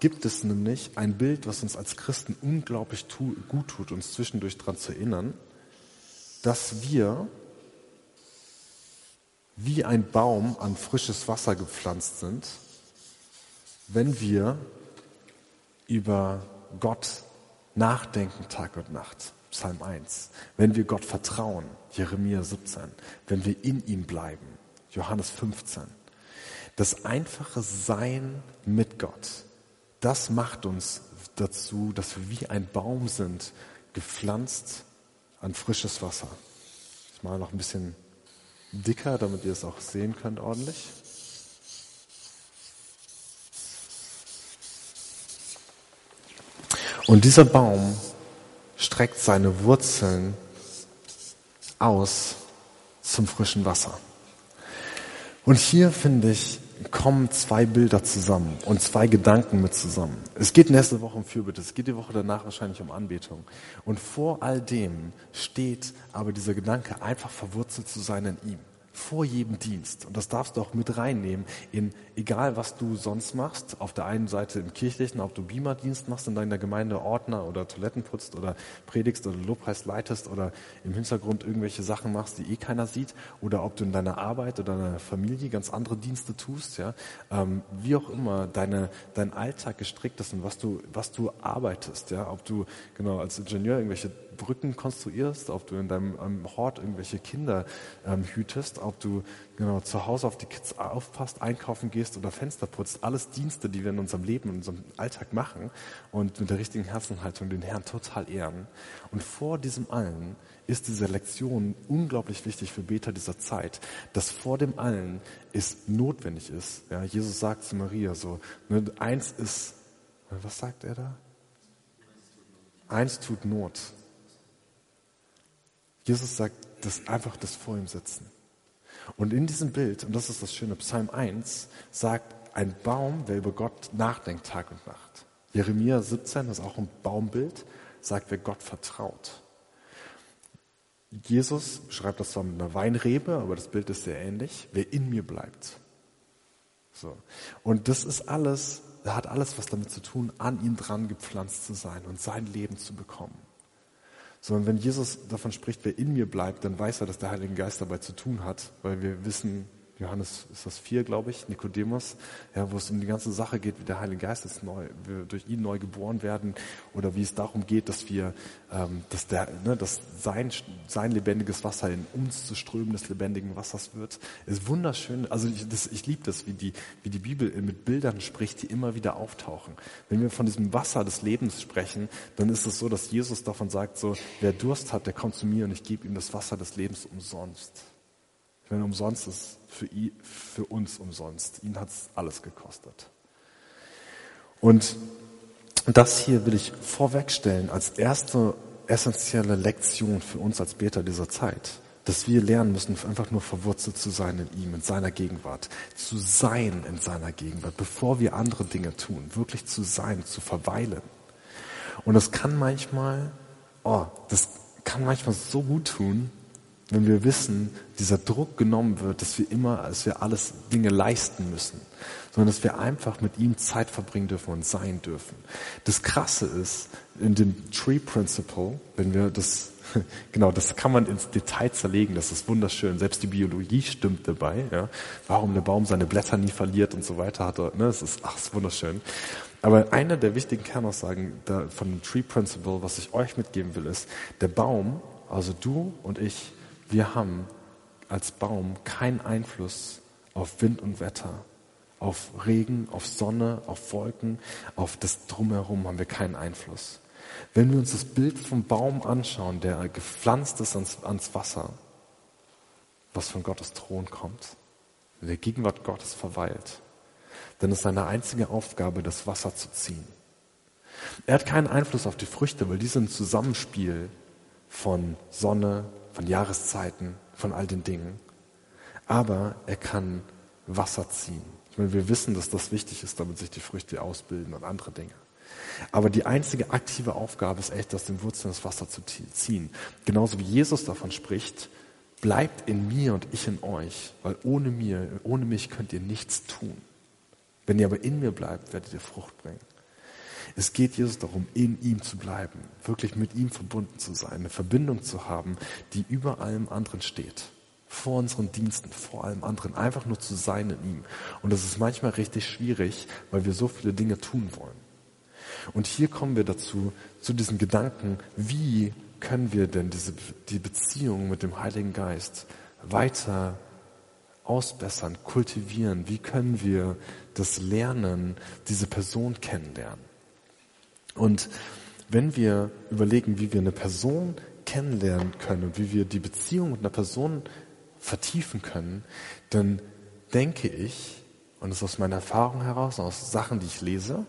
gibt es nämlich ein Bild, was uns als Christen unglaublich tu gut tut, uns zwischendurch daran zu erinnern, dass wir wie ein Baum an frisches Wasser gepflanzt sind, wenn wir über Gott nachdenken Tag und Nacht. Psalm 1. Wenn wir Gott vertrauen, Jeremia 17. Wenn wir in ihm bleiben, Johannes 15. Das einfache Sein mit Gott, das macht uns dazu, dass wir wie ein Baum sind, gepflanzt an frisches Wasser. Ich mache noch ein bisschen dicker, damit ihr es auch sehen könnt ordentlich. Und dieser Baum streckt seine Wurzeln aus zum frischen Wasser. Und hier finde ich, kommen zwei Bilder zusammen und zwei Gedanken mit zusammen. Es geht nächste Woche um Fürbitte, es geht die Woche danach wahrscheinlich um Anbetung. Und vor all dem steht aber dieser Gedanke, einfach verwurzelt zu sein in ihm vor jedem Dienst. Und das darfst du auch mit reinnehmen in egal was du sonst machst. Auf der einen Seite im kirchlichen, ob du Beamer-Dienst machst in deiner Gemeinde, Ordner oder Toiletten putzt oder predigst oder Lobpreis leitest oder im Hintergrund irgendwelche Sachen machst, die eh keiner sieht. Oder ob du in deiner Arbeit oder deiner Familie ganz andere Dienste tust, ja. Ähm, wie auch immer deine, dein Alltag gestrickt ist und was du, was du arbeitest, ja. Ob du, genau, als Ingenieur irgendwelche Brücken konstruierst, ob du in deinem Hort irgendwelche Kinder ähm, hütest, ob du genau zu Hause auf die Kids aufpasst, einkaufen gehst oder Fenster putzt. Alles Dienste, die wir in unserem Leben, in unserem Alltag machen und mit der richtigen Herzenhaltung den Herrn total ehren. Und vor diesem allen ist diese Lektion unglaublich wichtig für Beter dieser Zeit, dass vor dem allen es notwendig ist. Ja, Jesus sagt zu Maria so, ne, eins ist, was sagt er da? Eins tut Not. Jesus sagt, dass einfach das vor ihm sitzen. Und in diesem Bild, und das ist das Schöne, Psalm 1 sagt, ein Baum, der über Gott nachdenkt Tag und Nacht. Jeremia 17, das ist auch ein Baumbild, sagt, wer Gott vertraut. Jesus schreibt das zwar mit einer Weinrebe, aber das Bild ist sehr ähnlich, wer in mir bleibt. So. Und das ist alles, hat alles was damit zu tun, an ihn dran gepflanzt zu sein und sein Leben zu bekommen. Sondern wenn Jesus davon spricht, wer in mir bleibt, dann weiß er, dass der Heilige Geist dabei zu tun hat, weil wir wissen, Johannes ist das vier, glaube ich, Nikodemus, ja, wo es um die ganze Sache geht, wie der Heilige Geist ist neu, wir durch ihn neu geboren werden oder wie es darum geht, dass wir, ähm, dass der, ne, dass sein, sein lebendiges Wasser in uns zu Strömen des lebendigen Wassers wird. Ist wunderschön. Also ich, das, ich liebe das, wie die, wie die Bibel mit Bildern spricht, die immer wieder auftauchen. Wenn wir von diesem Wasser des Lebens sprechen, dann ist es so, dass Jesus davon sagt, so, wer Durst hat, der kommt zu mir und ich gebe ihm das Wasser des Lebens umsonst. Wenn umsonst ist, für, ihn, für uns umsonst. Ihn hat es alles gekostet. Und das hier will ich vorwegstellen als erste essentielle Lektion für uns als Beter dieser Zeit, dass wir lernen müssen, einfach nur verwurzelt zu sein in ihm, in seiner Gegenwart, zu sein in seiner Gegenwart, bevor wir andere Dinge tun, wirklich zu sein, zu verweilen. Und das kann manchmal, oh, das kann manchmal so gut tun, wenn wir wissen, dieser Druck genommen wird, dass wir immer, dass wir alles Dinge leisten müssen, sondern dass wir einfach mit ihm Zeit verbringen dürfen und sein dürfen. Das Krasse ist, in dem Tree Principle, wenn wir das, genau, das kann man ins Detail zerlegen, das ist wunderschön. Selbst die Biologie stimmt dabei, ja. Warum der Baum seine Blätter nie verliert und so weiter hat er, ne, es ist, ach, es ist wunderschön. Aber eine der wichtigen Kernaussagen von dem Tree Principle, was ich euch mitgeben will, ist, der Baum, also du und ich, wir haben als Baum keinen Einfluss auf Wind und Wetter, auf Regen, auf Sonne, auf Wolken, auf das Drumherum haben wir keinen Einfluss. Wenn wir uns das Bild vom Baum anschauen, der gepflanzt ist ans, ans Wasser, was von Gottes Thron kommt, in der Gegenwart Gottes verweilt, dann ist seine einzige Aufgabe, das Wasser zu ziehen. Er hat keinen Einfluss auf die Früchte, weil die sind ein Zusammenspiel von Sonne, von Jahreszeiten, von all den Dingen. Aber er kann Wasser ziehen. Ich meine, wir wissen, dass das wichtig ist, damit sich die Früchte ausbilden und andere Dinge. Aber die einzige aktive Aufgabe ist echt, aus den Wurzeln das Wasser zu ziehen. Genauso wie Jesus davon spricht, bleibt in mir und ich in euch, weil ohne mir, ohne mich könnt ihr nichts tun. Wenn ihr aber in mir bleibt, werdet ihr Frucht bringen. Es geht Jesus darum, in ihm zu bleiben, wirklich mit ihm verbunden zu sein, eine Verbindung zu haben, die über allem anderen steht. Vor unseren Diensten, vor allem anderen, einfach nur zu sein in ihm. Und das ist manchmal richtig schwierig, weil wir so viele Dinge tun wollen. Und hier kommen wir dazu, zu diesen Gedanken, wie können wir denn diese, die Beziehung mit dem Heiligen Geist weiter ausbessern, kultivieren? Wie können wir das lernen, diese Person kennenlernen? Und wenn wir überlegen, wie wir eine Person kennenlernen können und wie wir die Beziehung mit einer Person vertiefen können, dann denke ich, und das ist aus meiner Erfahrung heraus, aus Sachen, die ich lese,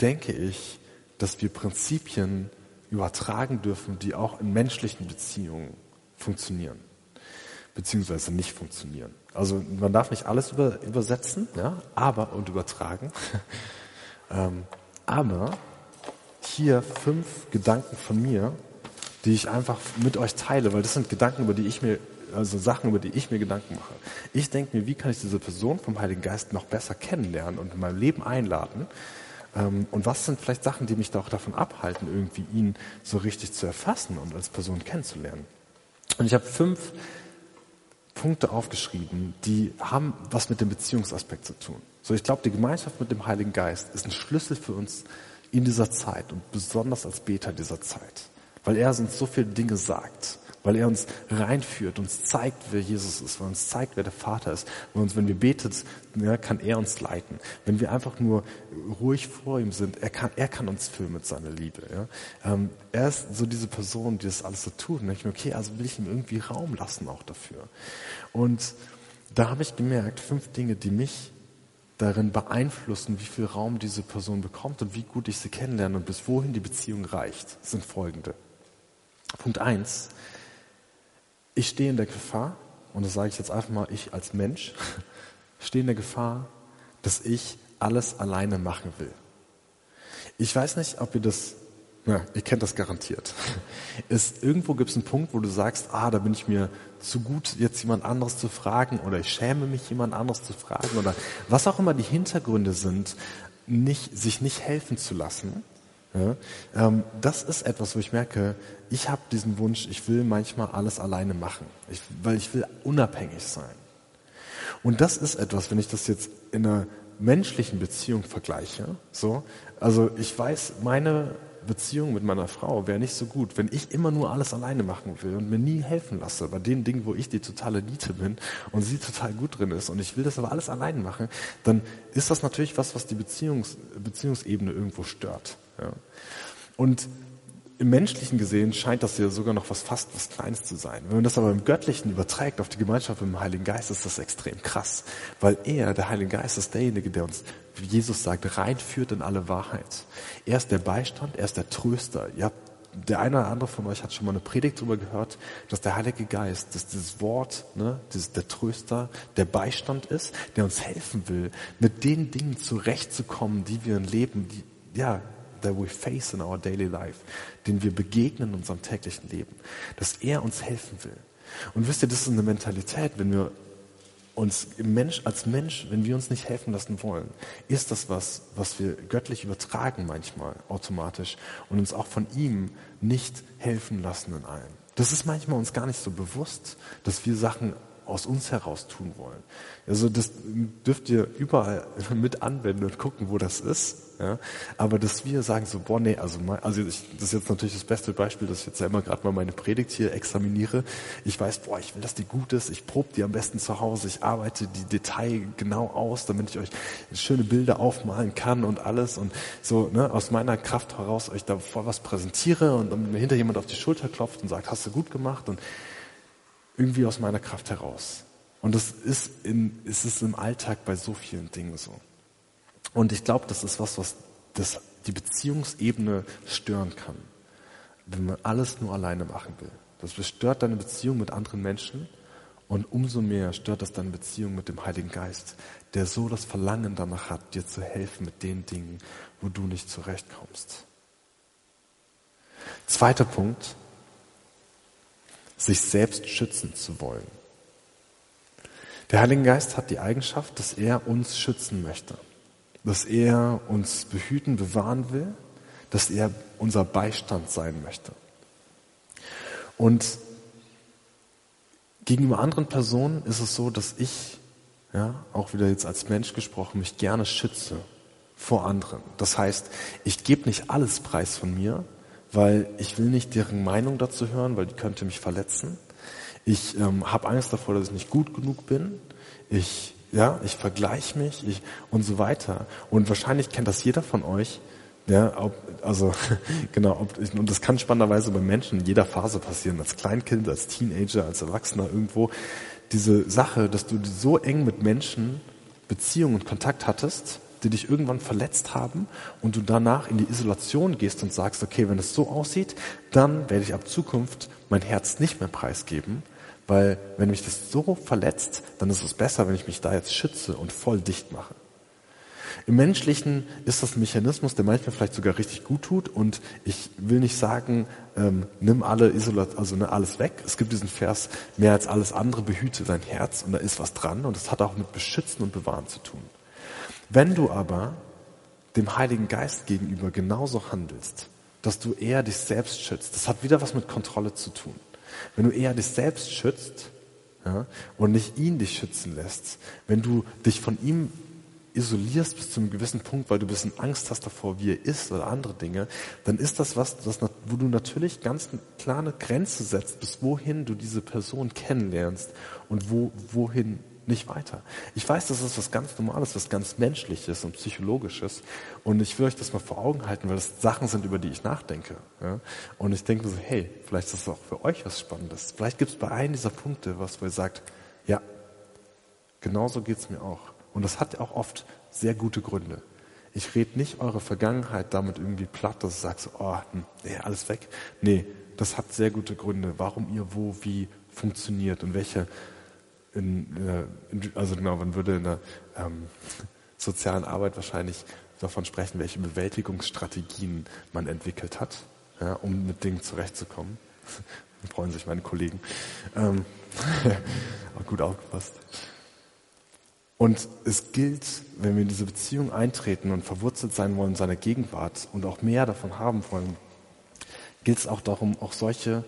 denke ich, dass wir Prinzipien übertragen dürfen, die auch in menschlichen Beziehungen funktionieren, beziehungsweise nicht funktionieren. Also man darf nicht alles über, übersetzen, ja, aber und übertragen. ähm, aber hier fünf Gedanken von mir, die ich einfach mit euch teile, weil das sind Gedanken, über die ich mir, also Sachen, über die ich mir Gedanken mache. Ich denke mir, wie kann ich diese Person vom Heiligen Geist noch besser kennenlernen und in mein Leben einladen, ähm, und was sind vielleicht Sachen, die mich da auch davon abhalten, irgendwie ihn so richtig zu erfassen und als Person kennenzulernen? Und ich habe fünf Punkte aufgeschrieben, die haben was mit dem Beziehungsaspekt zu tun. So, ich glaube, die Gemeinschaft mit dem Heiligen Geist ist ein Schlüssel für uns in dieser Zeit und besonders als Beter dieser Zeit, weil er uns so viele Dinge sagt weil er uns reinführt, uns zeigt, wer Jesus ist, weil er uns zeigt, wer der Vater ist. Weil uns, wenn wir betet, ja, kann er uns leiten. Wenn wir einfach nur ruhig vor ihm sind, er kann, er kann uns füllen mit seiner Liebe. Ja. Ähm, er ist so diese Person, die das alles so tut. Und ich mir, okay, also will ich ihm irgendwie Raum lassen auch dafür. Und da habe ich gemerkt, fünf Dinge, die mich darin beeinflussen, wie viel Raum diese Person bekommt und wie gut ich sie kennenlerne und bis wohin die Beziehung reicht, sind folgende. Punkt eins: ich stehe in der Gefahr, und das sage ich jetzt einfach mal, ich als Mensch, stehe in der Gefahr, dass ich alles alleine machen will. Ich weiß nicht, ob ihr das, na, ihr kennt das garantiert. Ist, irgendwo gibt es einen Punkt, wo du sagst, ah, da bin ich mir zu gut, jetzt jemand anderes zu fragen oder ich schäme mich, jemand anderes zu fragen oder was auch immer die Hintergründe sind, nicht, sich nicht helfen zu lassen. Ja, ähm, das ist etwas, wo ich merke, ich habe diesen Wunsch, ich will manchmal alles alleine machen, ich, weil ich will unabhängig sein. Und das ist etwas, wenn ich das jetzt in einer menschlichen Beziehung vergleiche, so, also ich weiß, meine Beziehung mit meiner Frau wäre nicht so gut, wenn ich immer nur alles alleine machen will und mir nie helfen lasse bei den Dingen, wo ich die totale Niete bin und sie total gut drin ist und ich will das aber alles alleine machen, dann ist das natürlich was, was die Beziehungs Beziehungsebene irgendwo stört. Ja. Und im Menschlichen gesehen scheint das ja sogar noch was fast was Kleines zu sein. Wenn man das aber im Göttlichen überträgt auf die Gemeinschaft mit dem Heiligen Geist, ist das extrem krass. Weil er, der Heilige Geist, ist derjenige, der uns, wie Jesus sagt, reinführt in alle Wahrheit. Er ist der Beistand, er ist der Tröster. Ja, der eine oder andere von euch hat schon mal eine Predigt darüber gehört, dass der Heilige Geist, dass dieses Wort, ne, dieses, der Tröster, der Beistand ist, der uns helfen will, mit den Dingen zurechtzukommen, die wir im Leben, die, ja, that we face in our daily life, den wir begegnen in unserem täglichen Leben, dass er uns helfen will. Und wisst ihr, das ist eine Mentalität, wenn wir uns Mensch, als Mensch, wenn wir uns nicht helfen lassen wollen, ist das was, was wir göttlich übertragen manchmal automatisch und uns auch von ihm nicht helfen lassen in allem. Das ist manchmal uns gar nicht so bewusst, dass wir Sachen aus uns heraus tun wollen. Also das dürft ihr überall mit anwenden und gucken, wo das ist. Ja? Aber dass wir sagen so, boah, nee, also, also ich, das ist jetzt natürlich das beste Beispiel, dass ich jetzt ja immer gerade mal meine Predigt hier examiniere. Ich weiß, boah, ich will, dass die gut ist. Ich probe die am besten zu Hause. Ich arbeite die Detail genau aus, damit ich euch schöne Bilder aufmalen kann und alles und so ne, aus meiner Kraft heraus euch da vor was präsentiere und dann hinter jemand auf die Schulter klopft und sagt, hast du gut gemacht und irgendwie aus meiner Kraft heraus. Und das ist, in, ist es im Alltag bei so vielen Dingen so. Und ich glaube, das ist was, was das, die Beziehungsebene stören kann, wenn man alles nur alleine machen will. Das stört deine Beziehung mit anderen Menschen und umso mehr stört das deine Beziehung mit dem Heiligen Geist, der so das Verlangen danach hat, dir zu helfen mit den Dingen, wo du nicht zurechtkommst. Zweiter Punkt, sich selbst schützen zu wollen. Der Heilige Geist hat die Eigenschaft, dass er uns schützen möchte, dass er uns behüten, bewahren will, dass er unser Beistand sein möchte. Und gegenüber anderen Personen ist es so, dass ich, ja, auch wieder jetzt als Mensch gesprochen, mich gerne schütze vor anderen. Das heißt, ich gebe nicht alles preis von mir, weil ich will nicht deren Meinung dazu hören, weil die könnte mich verletzen. Ich ähm, habe Angst davor, dass ich nicht gut genug bin. Ich, ja, ich vergleiche mich ich, und so weiter. Und wahrscheinlich kennt das jeder von euch. Ja, ob, also genau, ob, und das kann spannenderweise bei Menschen in jeder Phase passieren, als Kleinkind, als Teenager, als Erwachsener irgendwo. Diese Sache, dass du so eng mit Menschen Beziehung und Kontakt hattest, die dich irgendwann verletzt haben und du danach in die Isolation gehst und sagst, okay, wenn es so aussieht, dann werde ich ab Zukunft mein Herz nicht mehr preisgeben, weil wenn mich das so verletzt, dann ist es besser, wenn ich mich da jetzt schütze und voll dicht mache. Im Menschlichen ist das ein Mechanismus, der manchmal vielleicht sogar richtig gut tut und ich will nicht sagen, ähm, nimm alle Isolat, also ne, alles weg. Es gibt diesen Vers, mehr als alles andere behüte dein Herz und da ist was dran und das hat auch mit Beschützen und Bewahren zu tun. Wenn du aber dem Heiligen Geist gegenüber genauso handelst, dass du eher dich selbst schützt, das hat wieder was mit Kontrolle zu tun. Wenn du eher dich selbst schützt ja, und nicht ihn dich schützen lässt, wenn du dich von ihm isolierst bis zu einem gewissen Punkt, weil du ein bisschen Angst hast davor, wie er ist oder andere Dinge, dann ist das was, das, wo du natürlich ganz eine Grenze setzt, bis wohin du diese Person kennenlernst und wo, wohin nicht weiter. Ich weiß, das ist was ganz Normales, was ganz Menschliches und Psychologisches. Und ich will euch das mal vor Augen halten, weil das Sachen sind, über die ich nachdenke. Ja? Und ich denke so, hey, vielleicht ist das auch für euch was Spannendes. Vielleicht gibt es bei einem dieser Punkte was, wo ihr sagt, ja, genauso geht's mir auch. Und das hat auch oft sehr gute Gründe. Ich rede nicht eure Vergangenheit damit irgendwie platt, dass sage, so, oh, hm, nee, alles weg. Nee, das hat sehr gute Gründe, warum ihr wo, wie funktioniert und welche in, in, also genau, man würde in der ähm, sozialen Arbeit wahrscheinlich davon sprechen, welche Bewältigungsstrategien man entwickelt hat, ja, um mit Dingen zurechtzukommen. Da freuen sich meine Kollegen. Ähm, auch gut aufgepasst. Und es gilt, wenn wir in diese Beziehung eintreten und verwurzelt sein wollen in seiner Gegenwart und auch mehr davon haben wollen, gilt es auch darum, auch solche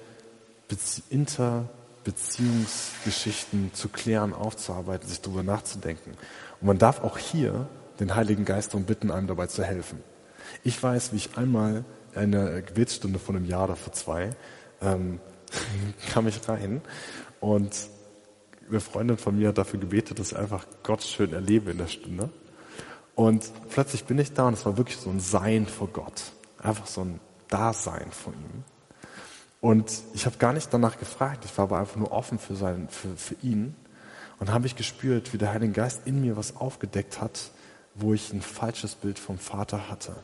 Bezie inter Beziehungsgeschichten zu klären, aufzuarbeiten, sich darüber nachzudenken. Und man darf auch hier den Heiligen Geist darum bitten, einem dabei zu helfen. Ich weiß, wie ich einmal eine Gebetsstunde von einem Jahr oder vor zwei ähm, kam ich rein und eine Freundin von mir hat dafür gebetet, dass ich einfach Gott schön erlebe in der Stunde. Und plötzlich bin ich da und es war wirklich so ein Sein vor Gott. Einfach so ein Dasein vor ihm. Und ich habe gar nicht danach gefragt, ich war aber einfach nur offen für, sein, für, für ihn. Und habe ich gespürt, wie der Heilige Geist in mir was aufgedeckt hat, wo ich ein falsches Bild vom Vater hatte.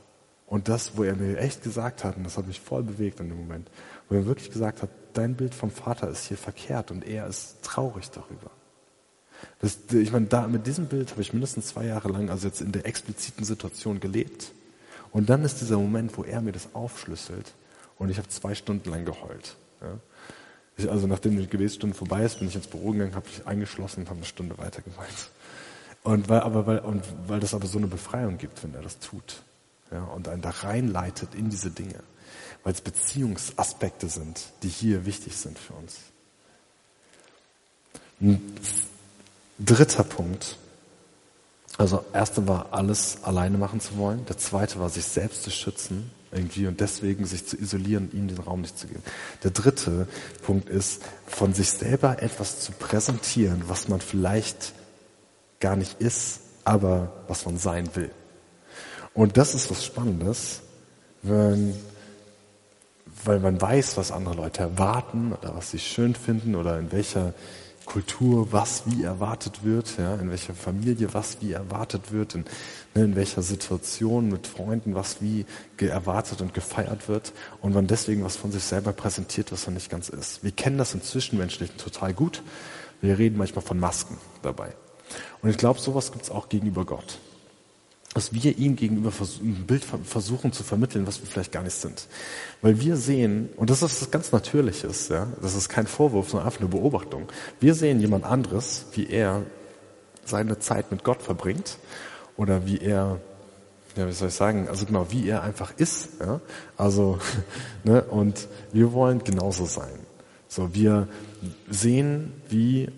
Und das, wo er mir echt gesagt hat, und das hat mich voll bewegt in dem Moment, wo er wirklich gesagt hat, dein Bild vom Vater ist hier verkehrt und er ist traurig darüber. Das, ich meine, da, mit diesem Bild habe ich mindestens zwei Jahre lang, also jetzt in der expliziten Situation gelebt. Und dann ist dieser Moment, wo er mir das aufschlüsselt und ich habe zwei Stunden lang geheult. Ja. Ich, also nachdem die Gebetsstunde vorbei ist, bin ich ins Büro gegangen, habe mich eingeschlossen und habe eine Stunde weiter geweint. Und weil, aber, weil, und weil das aber so eine Befreiung gibt, wenn er das tut. Ja, und einen da reinleitet in diese Dinge. Weil es Beziehungsaspekte sind, die hier wichtig sind für uns. Ein dritter Punkt. Also, erste war, alles alleine machen zu wollen. Der zweite war, sich selbst zu schützen irgendwie und deswegen sich zu isolieren, ihm den Raum nicht zu geben. Der dritte Punkt ist, von sich selber etwas zu präsentieren, was man vielleicht gar nicht ist, aber was man sein will. Und das ist was Spannendes, wenn, weil man weiß, was andere Leute erwarten oder was sie schön finden oder in welcher Kultur was wie erwartet wird, ja, in welcher Familie was wie erwartet wird, in, ne, in welcher Situation mit Freunden was wie erwartet und gefeiert wird und man deswegen was von sich selber präsentiert, was man nicht ganz ist. Wir kennen das im Zwischenmenschlichen total gut. Wir reden manchmal von Masken dabei. Und ich glaube, sowas gibt es auch gegenüber Gott dass wir ihm gegenüber ein Bild versuchen zu vermitteln, was wir vielleicht gar nicht sind. Weil wir sehen, und das ist was ganz Natürliches, ja, das ist kein Vorwurf, sondern einfach eine Beobachtung. Wir sehen jemand anderes, wie er seine Zeit mit Gott verbringt oder wie er, ja, wie soll ich sagen, also genau, wie er einfach ist, ja, also, ne, und wir wollen genauso sein. So, wir sehen, wie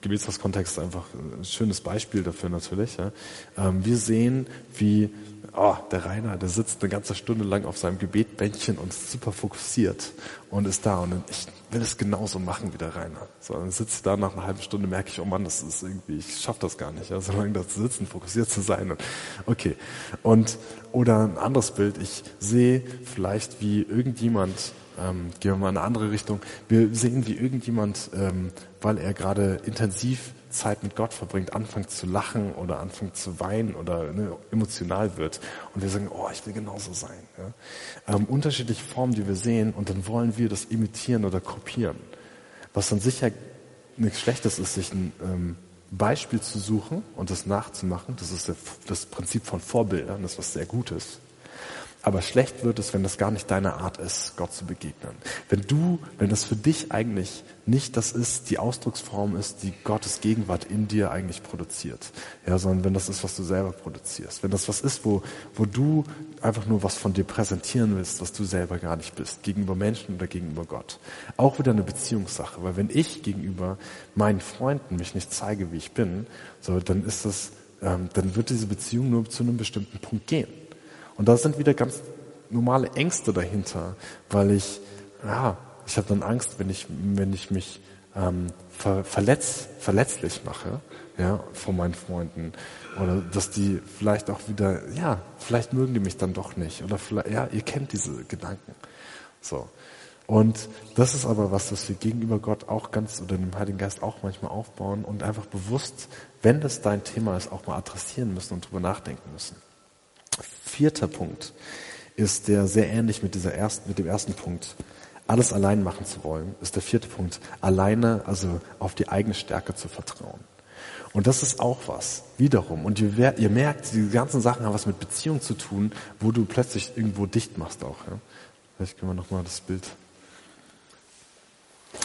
Gebetshauskontext einfach ein schönes Beispiel dafür natürlich. Ja. Ähm, wir sehen, wie oh, der Rainer, der sitzt eine ganze Stunde lang auf seinem Gebetbändchen und ist super fokussiert und ist da. Und ich will es genauso machen wie der Rainer. So, dann sitzt da nach einer halben Stunde, merke ich, oh Mann, das ist irgendwie, ich schaffe das gar nicht, ja, so lange da zu sitzen, fokussiert zu sein. Und, okay. Und, oder ein anderes Bild, ich sehe vielleicht, wie irgendjemand ähm, gehen wir mal in eine andere Richtung. Wir sehen, wie irgendjemand, ähm, weil er gerade intensiv Zeit mit Gott verbringt, anfängt zu lachen oder anfängt zu weinen oder ne, emotional wird. Und wir sagen, oh, ich will genauso sein. Ja? Ähm, unterschiedliche Formen, die wir sehen, und dann wollen wir das imitieren oder kopieren. Was dann sicher nichts Schlechtes ist, sich ein ähm, Beispiel zu suchen und das nachzumachen. Das ist das Prinzip von Vorbildern, das ist was sehr Gutes. Aber schlecht wird es, wenn das gar nicht deine Art ist, Gott zu begegnen. Wenn du, wenn das für dich eigentlich nicht das ist, die Ausdrucksform ist, die Gottes Gegenwart in dir eigentlich produziert. Ja, sondern wenn das ist, was du selber produzierst. Wenn das was ist, wo, wo du einfach nur was von dir präsentieren willst, was du selber gar nicht bist. Gegenüber Menschen oder gegenüber Gott. Auch wieder eine Beziehungssache. Weil wenn ich gegenüber meinen Freunden mich nicht zeige, wie ich bin, so, dann ist das, ähm, dann wird diese Beziehung nur zu einem bestimmten Punkt gehen. Und da sind wieder ganz normale Ängste dahinter, weil ich, ja, ich habe dann Angst, wenn ich, wenn ich mich ähm, ver, verletz, verletzlich mache, ja, von meinen Freunden. Oder dass die vielleicht auch wieder, ja, vielleicht mögen die mich dann doch nicht. Oder vielleicht, ja, ihr kennt diese Gedanken. So. Und das ist aber was, was wir gegenüber Gott auch ganz oder dem Heiligen Geist auch manchmal aufbauen und einfach bewusst, wenn das dein Thema ist, auch mal adressieren müssen und drüber nachdenken müssen. Vierter Punkt ist der sehr ähnlich mit dieser ersten, mit dem ersten Punkt. Alles allein machen zu wollen, ist der vierte Punkt. Alleine, also auf die eigene Stärke zu vertrauen. Und das ist auch was, wiederum. Und ihr, ihr merkt, die ganzen Sachen haben was mit Beziehung zu tun, wo du plötzlich irgendwo dicht machst auch. Ja? Vielleicht können wir nochmal das Bild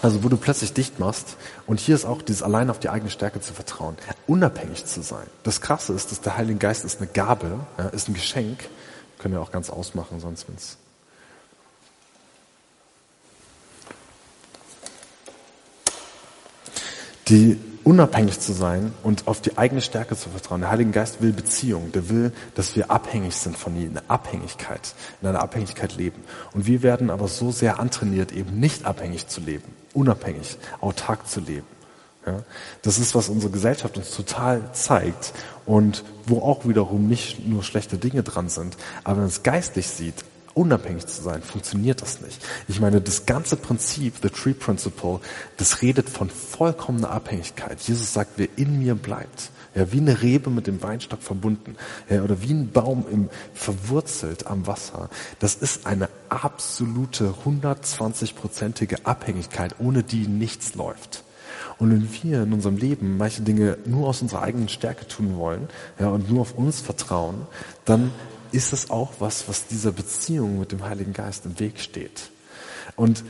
also wo du plötzlich dicht machst. Und hier ist auch dieses allein auf die eigene Stärke zu vertrauen. Unabhängig zu sein. Das Krasse ist, dass der Heilige Geist ist eine Gabe, ja, ist ein Geschenk. Können wir auch ganz ausmachen, sonst wenn's die unabhängig zu sein und auf die eigene Stärke zu vertrauen. Der Heilige Geist will Beziehung, der will, dass wir abhängig sind von ihm, eine Abhängigkeit, in einer Abhängigkeit leben. Und wir werden aber so sehr antrainiert, eben nicht abhängig zu leben, unabhängig, autark zu leben. Ja, das ist, was unsere Gesellschaft uns total zeigt und wo auch wiederum nicht nur schlechte Dinge dran sind. Aber wenn man es geistlich sieht, unabhängig zu sein, funktioniert das nicht. Ich meine, das ganze Prinzip, the Tree Principle, das redet von vollkommener Abhängigkeit. Jesus sagt, wer in mir bleibt, ja, wie eine Rebe mit dem Weinstock verbunden, ja, oder wie ein Baum im, verwurzelt am Wasser. Das ist eine absolute 120-prozentige Abhängigkeit, ohne die nichts läuft. Und wenn wir in unserem Leben manche Dinge nur aus unserer eigenen Stärke tun wollen, ja, und nur auf uns vertrauen, dann ist es auch was, was dieser Beziehung mit dem Heiligen Geist im Weg steht. Und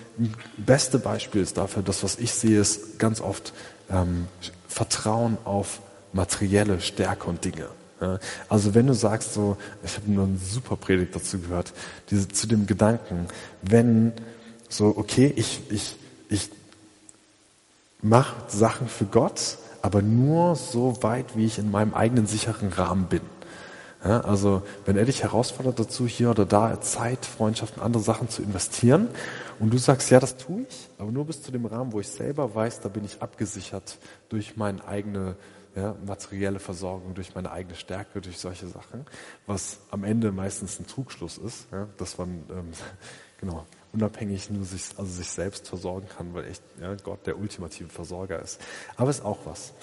beste Beispiel ist dafür, das, was ich sehe, ist ganz oft ähm, Vertrauen auf materielle Stärke und Dinge. Also wenn du sagst so, ich habe nur eine super Predigt dazu gehört, diese, zu dem Gedanken, wenn so, okay, ich, ich, ich mache Sachen für Gott, aber nur so weit, wie ich in meinem eigenen sicheren Rahmen bin. Ja, also wenn er dich herausfordert dazu, hier oder da Zeit, Freundschaften, andere Sachen zu investieren und du sagst, ja, das tue ich, aber nur bis zu dem Rahmen, wo ich selber weiß, da bin ich abgesichert durch meine eigene ja, materielle Versorgung, durch meine eigene Stärke, durch solche Sachen, was am Ende meistens ein Trugschluss ist, ja, dass man ähm, genau unabhängig nur sich, also sich selbst versorgen kann, weil echt ja, Gott der ultimative Versorger ist. Aber es ist auch was.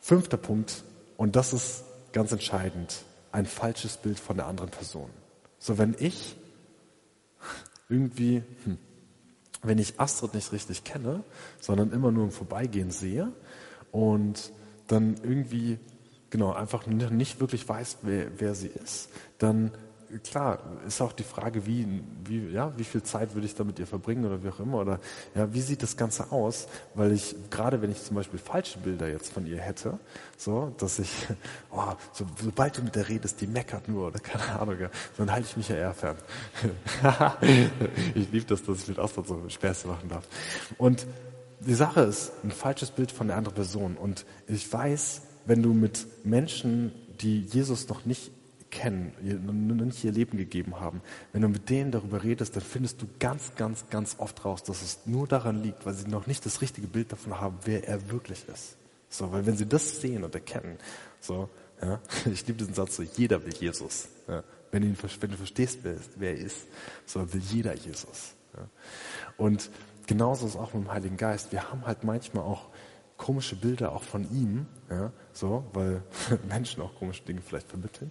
Fünfter Punkt, und das ist ganz entscheidend ein falsches Bild von der anderen Person. So, wenn ich irgendwie, hm, wenn ich Astrid nicht richtig kenne, sondern immer nur im Vorbeigehen sehe und dann irgendwie, genau, einfach nicht wirklich weiß, wer, wer sie ist, dann klar, ist auch die Frage, wie, wie, ja, wie viel Zeit würde ich da mit ihr verbringen oder wie auch immer. Oder ja, wie sieht das Ganze aus? Weil ich, gerade wenn ich zum Beispiel falsche Bilder jetzt von ihr hätte, so, dass ich, oh, so, sobald du mit der redest, die meckert nur oder keine Ahnung, ja, dann halte ich mich ja eher fern. ich liebe das, dass ich mit Ausdruck so Späße machen darf. Und die Sache ist, ein falsches Bild von der anderen Person. Und ich weiß, wenn du mit Menschen, die Jesus noch nicht kennen, nicht ihr Leben gegeben haben, wenn du mit denen darüber redest, dann findest du ganz, ganz, ganz oft raus, dass es nur daran liegt, weil sie noch nicht das richtige Bild davon haben, wer er wirklich ist. So, weil wenn sie das sehen und erkennen, so, ja, ich liebe diesen Satz so, jeder will Jesus. Ja, wenn, ihn, wenn du verstehst, wer, wer er ist, so will jeder Jesus. Ja. Und genauso ist auch mit dem Heiligen Geist. Wir haben halt manchmal auch komische Bilder auch von ihm, ja, so, weil Menschen auch komische Dinge vielleicht vermitteln.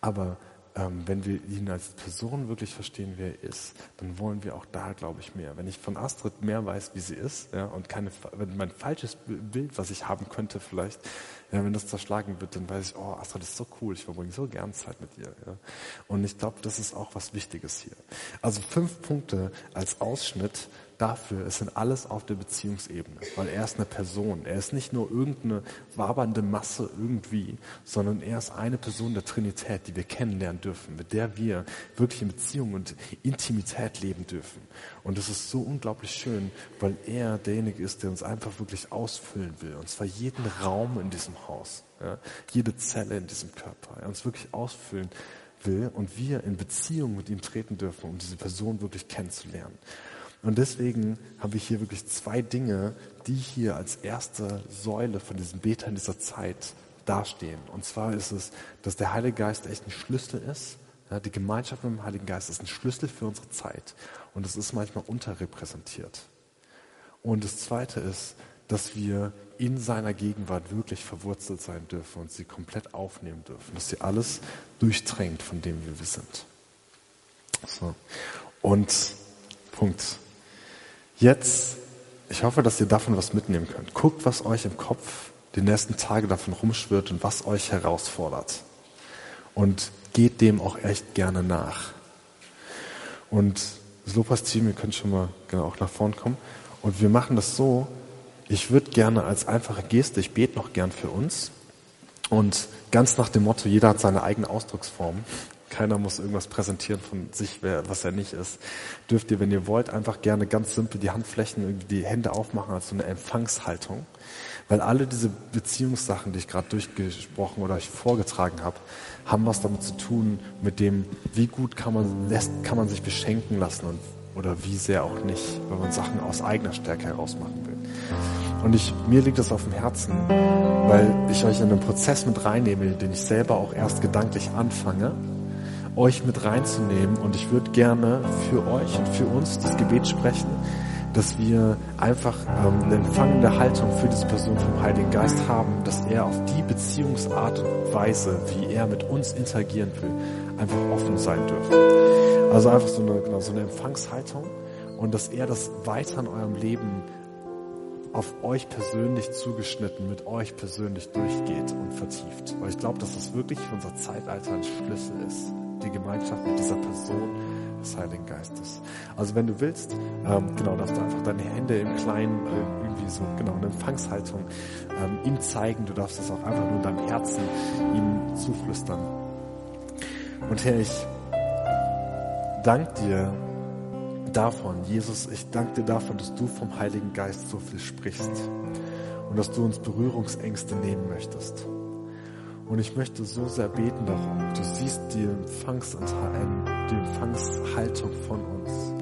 Aber ähm, wenn wir ihn als Person wirklich verstehen, wer er ist, dann wollen wir auch da, glaube ich, mehr. Wenn ich von Astrid mehr weiß, wie sie ist, ja, und keine, wenn mein falsches Bild, was ich haben könnte, vielleicht, ja, wenn das zerschlagen wird, dann weiß ich, oh, Astrid ist so cool, ich verbringe so gern Zeit mit ihr. Ja. Und ich glaube, das ist auch was Wichtiges hier. Also fünf Punkte als Ausschnitt dafür, es sind alles auf der Beziehungsebene, weil er ist eine Person. Er ist nicht nur irgendeine wabernde Masse irgendwie, sondern er ist eine Person der Trinität, die wir kennenlernen dürfen, mit der wir wirklich in Beziehung und Intimität leben dürfen. Und es ist so unglaublich schön, weil er derjenige ist, der uns einfach wirklich ausfüllen will. Und zwar jeden Raum in diesem Haus, ja, jede Zelle in diesem Körper. Er uns wirklich ausfüllen will und wir in Beziehung mit ihm treten dürfen, um diese Person wirklich kennenzulernen. Und deswegen haben wir hier wirklich zwei Dinge, die hier als erste Säule von diesem Beter in dieser Zeit dastehen. Und zwar ist es, dass der Heilige Geist echt ein Schlüssel ist. Ja, die Gemeinschaft mit dem Heiligen Geist ist ein Schlüssel für unsere Zeit. Und es ist manchmal unterrepräsentiert. Und das Zweite ist, dass wir in seiner Gegenwart wirklich verwurzelt sein dürfen und sie komplett aufnehmen dürfen. Dass sie alles durchdrängt von dem, wir sind. So. Und Punkt Jetzt, ich hoffe, dass ihr davon was mitnehmen könnt. Guckt, was euch im Kopf die nächsten Tage davon rumschwirrt und was euch herausfordert. Und geht dem auch echt gerne nach. Und das Lobpreisteam, ihr könnt schon mal genau auch nach vorn kommen. Und wir machen das so, ich würde gerne als einfache Geste, ich bete noch gern für uns. Und ganz nach dem Motto, jeder hat seine eigene Ausdrucksform keiner muss irgendwas präsentieren von sich, was er nicht ist. Dürft ihr, wenn ihr wollt, einfach gerne ganz simpel die Handflächen, die Hände aufmachen als so eine Empfangshaltung. Weil alle diese Beziehungssachen, die ich gerade durchgesprochen oder euch vorgetragen habe, haben was damit zu tun, mit dem, wie gut kann man, lässt, kann man sich beschenken lassen und, oder wie sehr auch nicht, wenn man Sachen aus eigener Stärke heraus machen will. Und ich, mir liegt das auf dem Herzen, weil ich euch in einen Prozess mit reinnehme, den ich selber auch erst gedanklich anfange euch mit reinzunehmen. Und ich würde gerne für euch und für uns das Gebet sprechen, dass wir einfach ähm, eine empfangende Haltung für diese Person vom Heiligen Geist haben, dass er auf die Beziehungsart und Weise, wie er mit uns interagieren will, einfach offen sein dürfen. Also einfach so eine, genau, so eine Empfangshaltung und dass er das weiter in eurem Leben auf euch persönlich zugeschnitten, mit euch persönlich durchgeht und vertieft. Weil ich glaube, dass das wirklich für unser Zeitalter ein Schlüssel ist die Gemeinschaft mit dieser Person des Heiligen Geistes. Also wenn du willst, ähm, genau, darfst du einfach deine Hände im Kleinen äh, irgendwie so, genau, eine Empfangshaltung ähm, ihm zeigen. Du darfst es auch einfach nur in deinem Herzen ihm zuflüstern. Und Herr, ich danke dir, davon, Jesus, ich danke dir davon, dass du vom Heiligen Geist so viel sprichst und dass du uns Berührungsängste nehmen möchtest. Und ich möchte so sehr beten darum. Du siehst die, die Empfangshaltung von uns.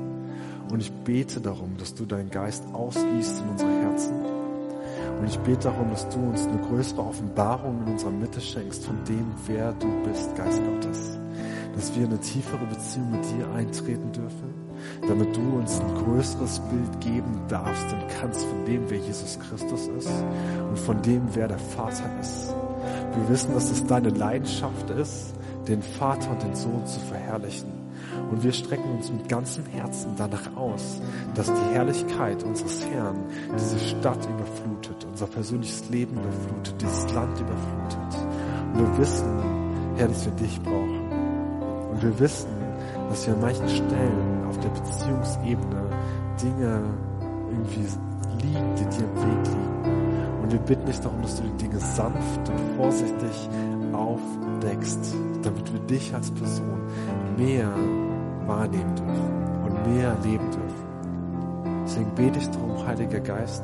Und ich bete darum, dass du deinen Geist ausgießt in unsere Herzen. Und ich bete darum, dass du uns eine größere Offenbarung in unserer Mitte schenkst von dem, wer du bist, Geist Gottes. Dass wir eine tiefere Beziehung mit dir eintreten dürfen, damit du uns ein größeres Bild geben darfst und kannst von dem, wer Jesus Christus ist und von dem, wer der Vater ist. Wir wissen, dass es deine Leidenschaft ist, den Vater und den Sohn zu verherrlichen. Und wir strecken uns mit ganzem Herzen danach aus, dass die Herrlichkeit unseres Herrn diese Stadt überflutet, unser persönliches Leben überflutet, dieses Land überflutet. Und wir wissen, Herr, dass wir dich brauchen. Und wir wissen, dass wir an manchen Stellen auf der Beziehungsebene Dinge irgendwie liegen, die dir im Weg liegen. Und wir bitten dich darum, dass du die Dinge sanft und vorsichtig aufdeckst, damit wir dich als Person mehr wahrnehmen dürfen und mehr leben dürfen. Deswegen bete ich darum, Heiliger Geist,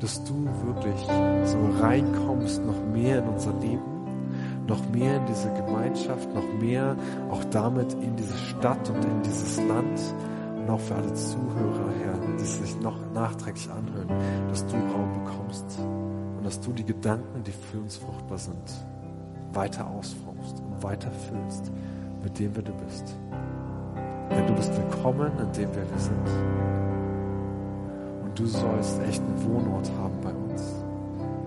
dass du wirklich so reinkommst, noch mehr in unser Leben, noch mehr in diese Gemeinschaft, noch mehr auch damit in diese Stadt und in dieses Land und auch für alle Zuhörer, Herr, die sich noch nachträglich anhören, dass du Raum bekommst und dass du die Gedanken, die für uns fruchtbar sind, weiter ausformst und weiter füllst mit dem, wer du bist. Denn du bist willkommen in dem, wer wir sind. Und du sollst echt einen Wohnort haben bei uns.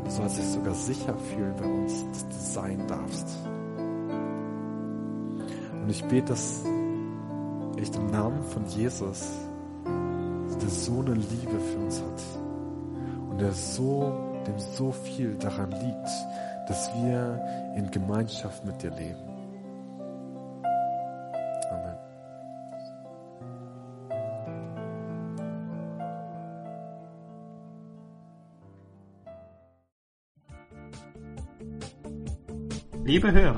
Du sollst dich sogar sicher fühlen bei uns, dass du sein darfst. Und ich bete, dass echt im Namen von Jesus, der so eine Liebe für uns hat und der so, dem so viel daran liegt, dass wir in Gemeinschaft mit dir leben. Amen. Liebe Hörer,